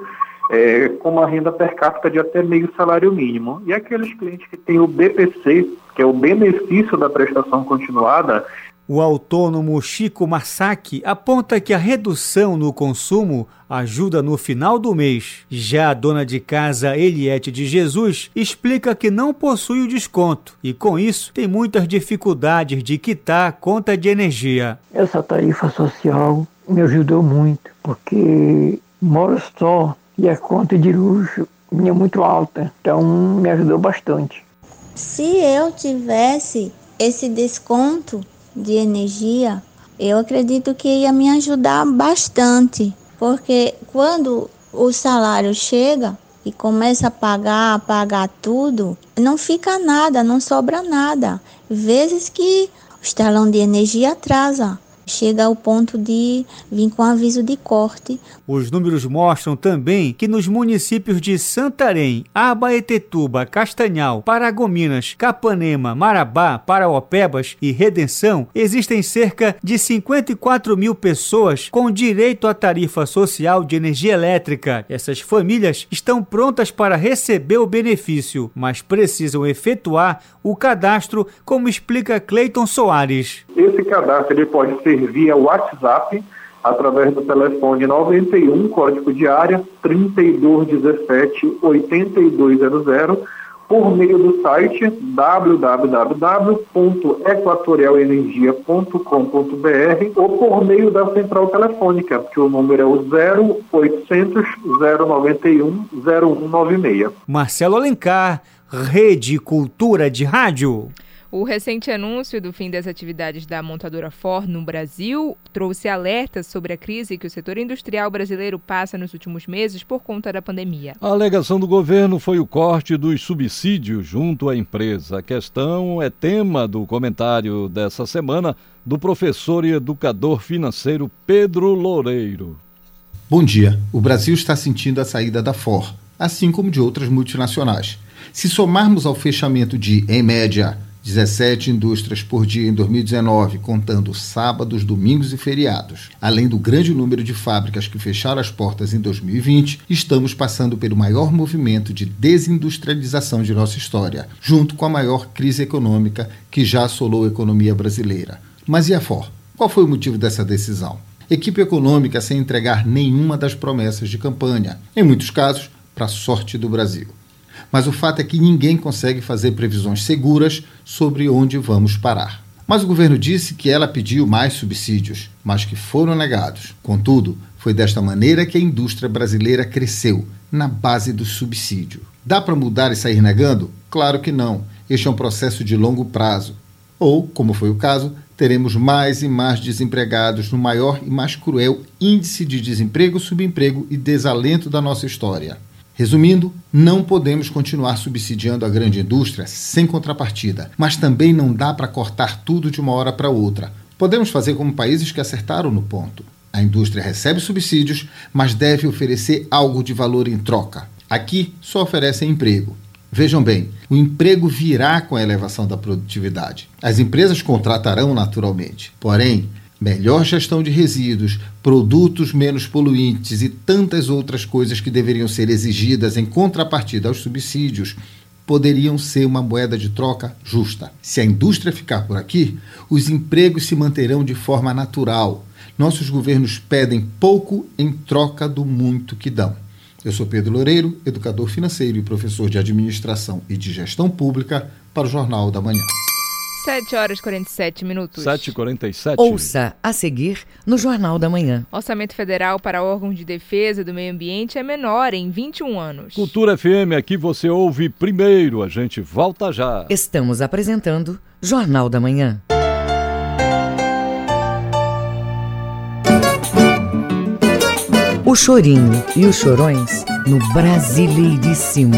É, com uma renda per capita de até meio salário mínimo. E aqueles clientes que têm o BPC, que é o benefício da prestação continuada, o autônomo Chico Masaki aponta que a redução no consumo ajuda no final do mês. Já a dona de casa Eliette de Jesus explica que não possui o desconto e, com isso, tem muitas dificuldades de quitar a conta de energia. Essa tarifa social me ajudou muito, porque moro só e a conta de luxo minha é muito alta, então me ajudou bastante. Se eu tivesse esse desconto, de energia, eu acredito que ia me ajudar bastante, porque quando o salário chega e começa a pagar, a pagar tudo, não fica nada, não sobra nada. Vezes que o estalão de energia atrasa chega ao ponto de vir com aviso de corte. Os números mostram também que nos municípios de Santarém, Abaetetuba, Castanhal, Paragominas, Capanema, Marabá, Paraopebas e Redenção, existem cerca de 54 mil pessoas com direito à tarifa social de energia elétrica. Essas famílias estão prontas para receber o benefício, mas precisam efetuar o cadastro, como explica Cleiton Soares. Esse cadastro ele pode ser via WhatsApp, através do telefone 91, código de área 3217 8200 por meio do site www.equatorialenergia.com.br ou por meio da central telefônica, que o número é o 0800 091 0196. Marcelo Alencar, Rede Cultura de Rádio. O recente anúncio do fim das atividades da montadora Ford no Brasil trouxe alertas sobre a crise que o setor industrial brasileiro passa nos últimos meses por conta da pandemia. A alegação do governo foi o corte dos subsídios junto à empresa. A questão é tema do comentário dessa semana do professor e educador financeiro Pedro Loureiro. Bom dia. O Brasil está sentindo a saída da Ford, assim como de outras multinacionais. Se somarmos ao fechamento de, em média, 17 indústrias por dia em 2019, contando sábados, domingos e feriados. Além do grande número de fábricas que fecharam as portas em 2020, estamos passando pelo maior movimento de desindustrialização de nossa história, junto com a maior crise econômica que já assolou a economia brasileira. Mas e a FOR? Qual foi o motivo dessa decisão? Equipe econômica sem entregar nenhuma das promessas de campanha, em muitos casos, para a sorte do Brasil. Mas o fato é que ninguém consegue fazer previsões seguras sobre onde vamos parar. Mas o governo disse que ela pediu mais subsídios, mas que foram negados. Contudo, foi desta maneira que a indústria brasileira cresceu, na base do subsídio. Dá para mudar e sair negando? Claro que não. Este é um processo de longo prazo. Ou, como foi o caso, teremos mais e mais desempregados no maior e mais cruel índice de desemprego, subemprego e desalento da nossa história. Resumindo, não podemos continuar subsidiando a grande indústria sem contrapartida, mas também não dá para cortar tudo de uma hora para outra. Podemos fazer como países que acertaram no ponto. A indústria recebe subsídios, mas deve oferecer algo de valor em troca. Aqui só oferecem emprego. Vejam bem, o emprego virá com a elevação da produtividade. As empresas contratarão naturalmente, porém, melhor gestão de resíduos, produtos menos poluentes e tantas outras coisas que deveriam ser exigidas em contrapartida aos subsídios poderiam ser uma moeda de troca justa. Se a indústria ficar por aqui, os empregos se manterão de forma natural. Nossos governos pedem pouco em troca do muito que dão. Eu sou Pedro Loureiro, educador financeiro e professor de administração e de gestão pública para o Jornal da Manhã. 7 horas e 47 minutos. 7 e 47 Ouça a seguir no Jornal da Manhã. Orçamento federal para órgãos de defesa do meio ambiente é menor em 21 anos. Cultura FM, aqui você ouve primeiro. A gente volta já. Estamos apresentando Jornal da Manhã. O Chorinho e os Chorões no Brasileiríssimo.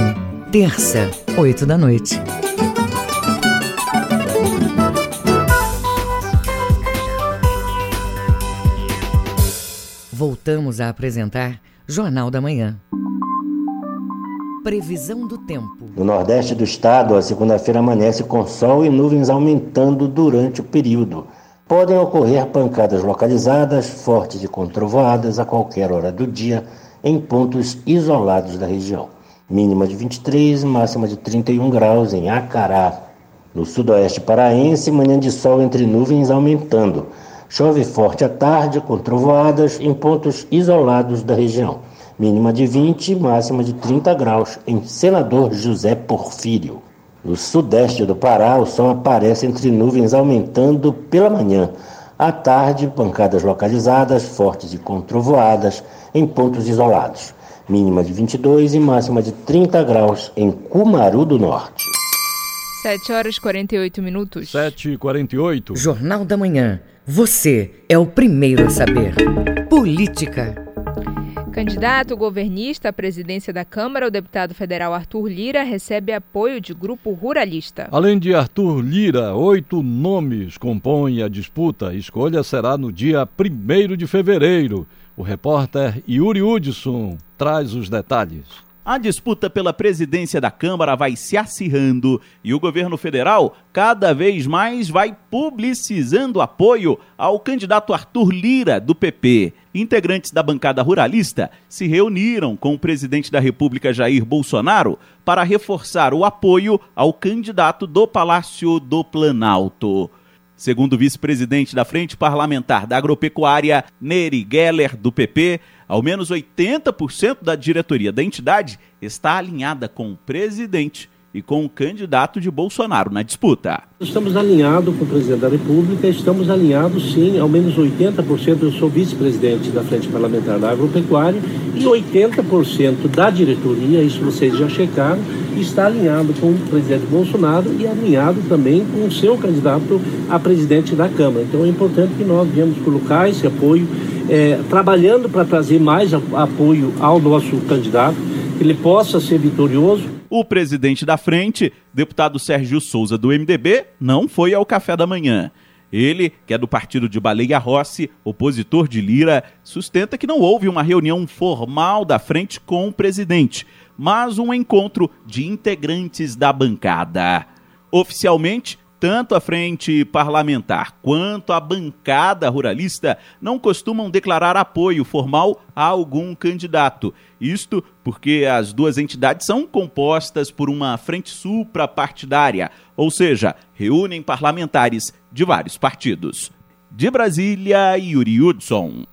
Terça, 8 da noite. Voltamos a apresentar Jornal da Manhã. Previsão do tempo. No nordeste do estado, a segunda-feira amanhece com sol e nuvens aumentando durante o período. Podem ocorrer pancadas localizadas, fortes e controvoadas a qualquer hora do dia, em pontos isolados da região. Mínima de 23, máxima de 31 graus em Acará. No sudoeste paraense, manhã de sol entre nuvens aumentando. Chove forte à tarde, com trovoadas em pontos isolados da região. Mínima de 20, máxima de 30 graus em Senador José Porfírio. No sudeste do Pará, o sol aparece entre nuvens aumentando pela manhã. À tarde, pancadas localizadas, fortes e com trovoadas em pontos isolados. Mínima de 22 e máxima de 30 graus em Cumaru do Norte. 7 horas e 48 minutos. 7 e 48 Jornal da Manhã. Você é o primeiro a saber. Política. Candidato governista à presidência da Câmara, o deputado federal Arthur Lira recebe apoio de grupo ruralista. Além de Arthur Lira, oito nomes compõem a disputa. A escolha será no dia 1 de fevereiro. O repórter Yuri Hudson traz os detalhes. A disputa pela presidência da Câmara vai se acirrando e o governo federal cada vez mais vai publicizando apoio ao candidato Arthur Lira, do PP. Integrantes da bancada ruralista se reuniram com o presidente da República Jair Bolsonaro para reforçar o apoio ao candidato do Palácio do Planalto. Segundo o vice-presidente da Frente Parlamentar da Agropecuária, Neri Geller, do PP, ao menos 80% da diretoria da entidade está alinhada com o presidente e com o candidato de Bolsonaro na disputa. Estamos alinhados com o presidente da República, estamos alinhados sim, ao menos 80%. Eu sou vice-presidente da Frente Parlamentar da Agropecuária e 80% da diretoria, isso vocês já checaram, está alinhado com o presidente Bolsonaro e alinhado também com o seu candidato a presidente da Câmara. Então é importante que nós viemos colocar esse apoio, é, trabalhando para trazer mais apoio ao nosso candidato, que ele possa ser vitorioso o presidente da frente, deputado Sérgio Souza do MDB, não foi ao café da manhã. Ele, que é do partido de Baleia Rossi, opositor de Lira, sustenta que não houve uma reunião formal da frente com o presidente, mas um encontro de integrantes da bancada. Oficialmente, tanto a frente parlamentar quanto a bancada ruralista não costumam declarar apoio formal a algum candidato. Isto porque as duas entidades são compostas por uma frente suprapartidária, ou seja, reúnem parlamentares de vários partidos. De Brasília, Yuri Hudson.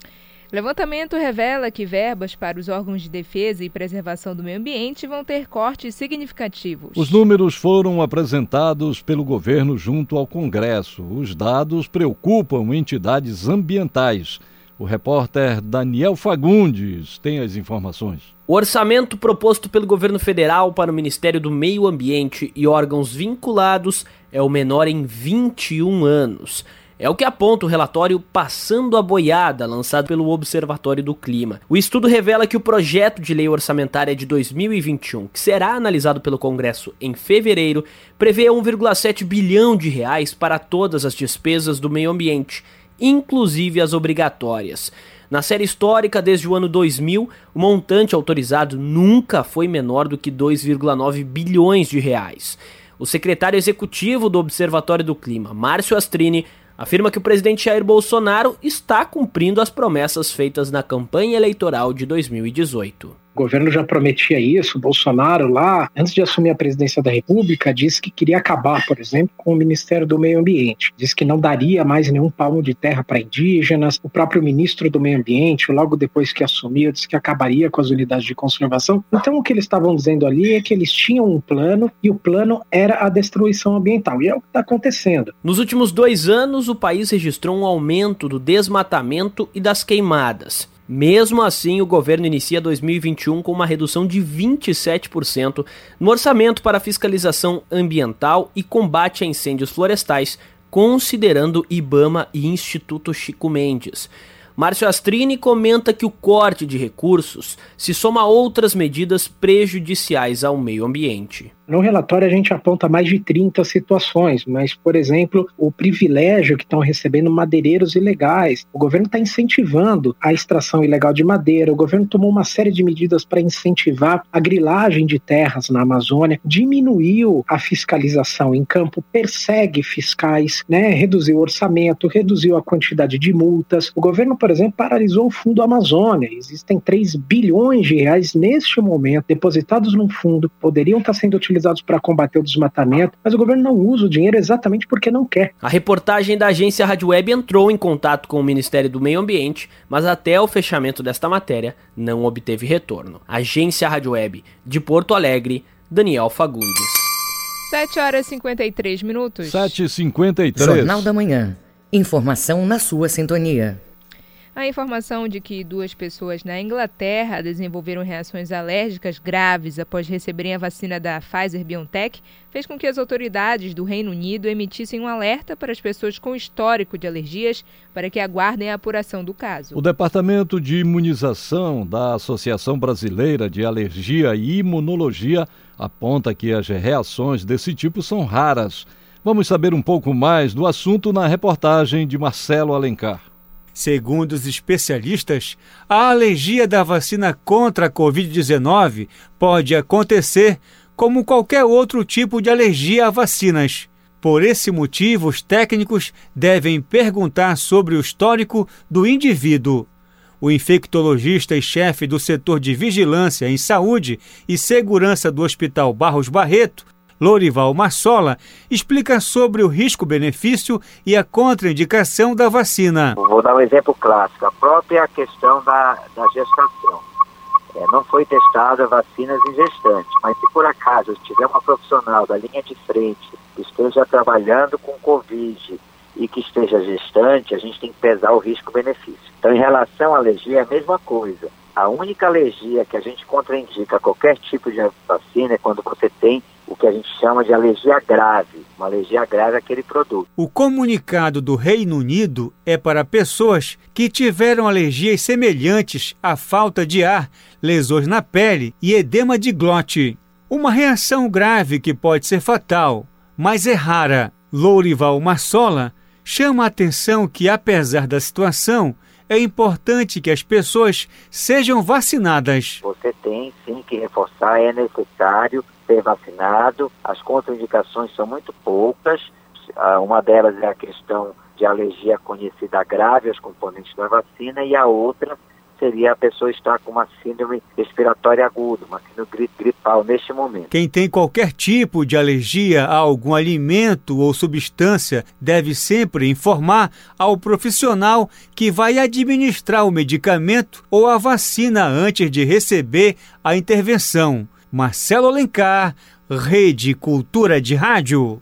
Levantamento revela que verbas para os órgãos de defesa e preservação do meio ambiente vão ter cortes significativos. Os números foram apresentados pelo governo junto ao Congresso. Os dados preocupam entidades ambientais. O repórter Daniel Fagundes tem as informações. O orçamento proposto pelo governo federal para o Ministério do Meio Ambiente e órgãos vinculados é o menor em 21 anos. É o que aponta o relatório Passando a Boiada, lançado pelo Observatório do Clima. O estudo revela que o projeto de lei orçamentária de 2021, que será analisado pelo Congresso em fevereiro, prevê 1,7 bilhão de reais para todas as despesas do meio ambiente, inclusive as obrigatórias. Na série histórica, desde o ano 2000, o montante autorizado nunca foi menor do que 2,9 bilhões de reais. O secretário executivo do Observatório do Clima, Márcio Astrini, afirma que o presidente Jair Bolsonaro está cumprindo as promessas feitas na campanha eleitoral de 2018. O governo já prometia isso. Bolsonaro, lá, antes de assumir a presidência da República, disse que queria acabar, por exemplo, com o Ministério do Meio Ambiente. Disse que não daria mais nenhum palmo de terra para indígenas. O próprio ministro do Meio Ambiente, logo depois que assumiu, disse que acabaria com as unidades de conservação. Então, o que eles estavam dizendo ali é que eles tinham um plano e o plano era a destruição ambiental. E é o que está acontecendo. Nos últimos dois anos, o país registrou um aumento do desmatamento e das queimadas. Mesmo assim, o governo inicia 2021 com uma redução de 27% no orçamento para fiscalização ambiental e combate a incêndios florestais, considerando IBAMA e Instituto Chico Mendes. Márcio Astrini comenta que o corte de recursos se soma a outras medidas prejudiciais ao meio ambiente. No relatório a gente aponta mais de 30 situações, mas, por exemplo, o privilégio que estão recebendo madeireiros ilegais. O governo está incentivando a extração ilegal de madeira, o governo tomou uma série de medidas para incentivar a grilagem de terras na Amazônia, diminuiu a fiscalização em campo, persegue fiscais, né, reduziu o orçamento, reduziu a quantidade de multas. O governo, por exemplo, paralisou o Fundo Amazônia. Existem 3 bilhões de reais neste momento depositados num fundo, poderiam estar sendo utilizados utilizados para combater o desmatamento, mas o governo não usa o dinheiro exatamente porque não quer. A reportagem da agência Rádio Web entrou em contato com o Ministério do Meio Ambiente, mas até o fechamento desta matéria não obteve retorno. Agência Rádio Web de Porto Alegre, Daniel Fagundes. 7 horas e 53 minutos. 7 e 53 Jornal da Manhã. Informação na sua sintonia. A informação de que duas pessoas na Inglaterra desenvolveram reações alérgicas graves após receberem a vacina da Pfizer BioNTech fez com que as autoridades do Reino Unido emitissem um alerta para as pessoas com histórico de alergias para que aguardem a apuração do caso. O Departamento de Imunização da Associação Brasileira de Alergia e Imunologia aponta que as reações desse tipo são raras. Vamos saber um pouco mais do assunto na reportagem de Marcelo Alencar. Segundo os especialistas, a alergia da vacina contra a Covid-19 pode acontecer como qualquer outro tipo de alergia a vacinas. Por esse motivo, os técnicos devem perguntar sobre o histórico do indivíduo. O infectologista e chefe do setor de vigilância em saúde e segurança do Hospital Barros Barreto, Lorival Massola, explica sobre o risco-benefício e a contraindicação da vacina. Vou dar um exemplo clássico, a própria questão da, da gestação. É, não foi testada vacinas em gestantes, mas se por acaso tiver uma profissional da linha de frente que esteja trabalhando com Covid e que esteja gestante, a gente tem que pesar o risco-benefício. Então, em relação à alergia, é a mesma coisa. A única alergia que a gente contraindica qualquer tipo de vacina é quando você tem o que a gente chama de alergia grave. Uma alergia grave àquele produto. O comunicado do Reino Unido é para pessoas que tiveram alergias semelhantes à falta de ar, lesões na pele e edema de glote. Uma reação grave que pode ser fatal, mas é rara. Lourival Massola chama a atenção que, apesar da situação, é importante que as pessoas sejam vacinadas. Você tem sim que reforçar, é necessário ser vacinado. As contraindicações são muito poucas. Ah, uma delas é a questão de alergia conhecida grave aos componentes da vacina e a outra seria a pessoa estar com uma síndrome respiratória aguda, uma síndrome gripal neste momento. Quem tem qualquer tipo de alergia a algum alimento ou substância deve sempre informar ao profissional que vai administrar o medicamento ou a vacina antes de receber a intervenção. Marcelo Alencar, Rede Cultura de Rádio.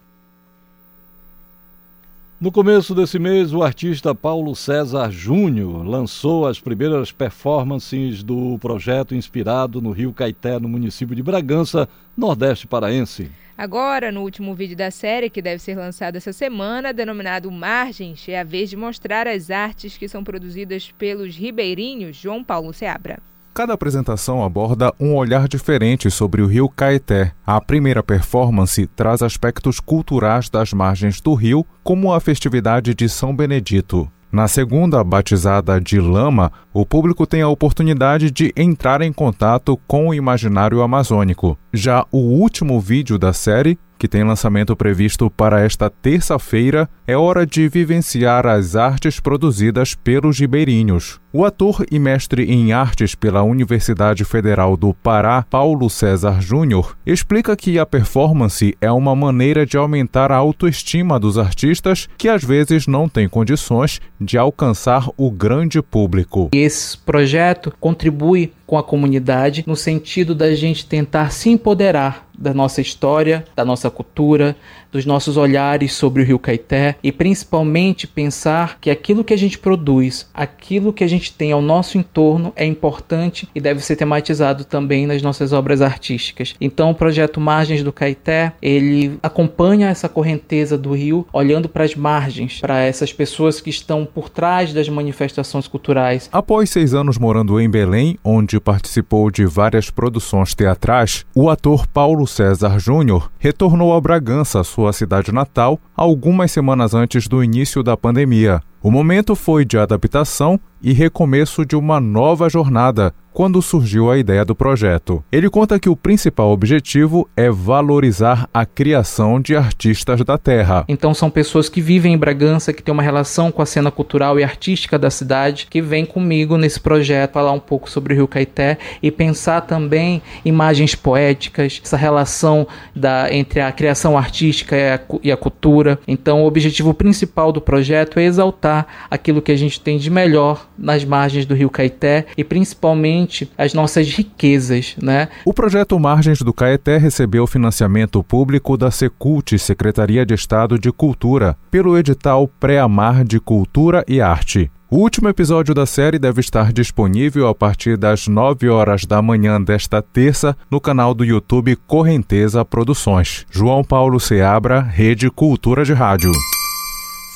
No começo desse mês, o artista Paulo César Júnior lançou as primeiras performances do projeto inspirado no Rio Caeté, no município de Bragança, Nordeste Paraense. Agora, no último vídeo da série, que deve ser lançado essa semana, denominado Margens, é a vez de mostrar as artes que são produzidas pelos ribeirinhos João Paulo Seabra. Cada apresentação aborda um olhar diferente sobre o rio Caeté. A primeira performance traz aspectos culturais das margens do rio, como a festividade de São Benedito. Na segunda, batizada de Lama, o público tem a oportunidade de entrar em contato com o imaginário amazônico. Já o último vídeo da série que tem lançamento previsto para esta terça-feira, é hora de vivenciar as artes produzidas pelos ribeirinhos. O ator e mestre em artes pela Universidade Federal do Pará, Paulo César Júnior, explica que a performance é uma maneira de aumentar a autoestima dos artistas que às vezes não têm condições de alcançar o grande público. Esse projeto contribui com a comunidade no sentido da gente tentar se empoderar da nossa história, da nossa cultura, dos nossos olhares sobre o Rio Caeté e principalmente pensar que aquilo que a gente produz, aquilo que a gente tem ao nosso entorno é importante e deve ser tematizado também nas nossas obras artísticas. Então o projeto Margens do Caeté, ele acompanha essa correnteza do rio, olhando para as margens, para essas pessoas que estão por trás das manifestações culturais. Após seis anos morando em Belém, onde participou de várias produções teatrais, o ator Paulo César Júnior retornou a Bragança, sua cidade natal algumas semanas antes do início da pandemia. O momento foi de adaptação e recomeço de uma nova jornada, quando surgiu a ideia do projeto. Ele conta que o principal objetivo é valorizar a criação de artistas da terra. Então são pessoas que vivem em Bragança, que têm uma relação com a cena cultural e artística da cidade, que vêm comigo nesse projeto falar um pouco sobre o Rio Caeté e pensar também imagens poéticas, essa relação da, entre a criação artística e a, e a cultura. Então o objetivo principal do projeto é exaltar aquilo que a gente tem de melhor nas margens do Rio Caeté e principalmente as nossas riquezas, né? O projeto Margens do Caeté recebeu financiamento público da Secult, Secretaria de Estado de Cultura, pelo edital Pré-Amar de Cultura e Arte. O último episódio da série deve estar disponível a partir das 9 horas da manhã desta terça no canal do YouTube Correnteza Produções. João Paulo Seabra, Rede Cultura de Rádio.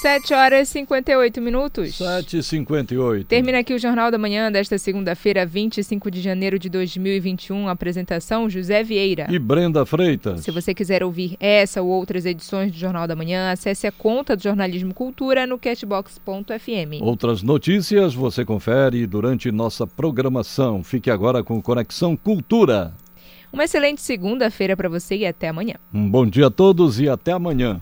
7 horas e 58 minutos. 7 e 58. Termina aqui o Jornal da Manhã desta segunda-feira, 25 de janeiro de 2021. Apresentação José Vieira. E Brenda Freitas. Se você quiser ouvir essa ou outras edições do Jornal da Manhã, acesse a conta do Jornalismo Cultura no cashbox.fm. Outras notícias você confere durante nossa programação. Fique agora com Conexão Cultura. Uma excelente segunda-feira para você e até amanhã. Um bom dia a todos e até amanhã.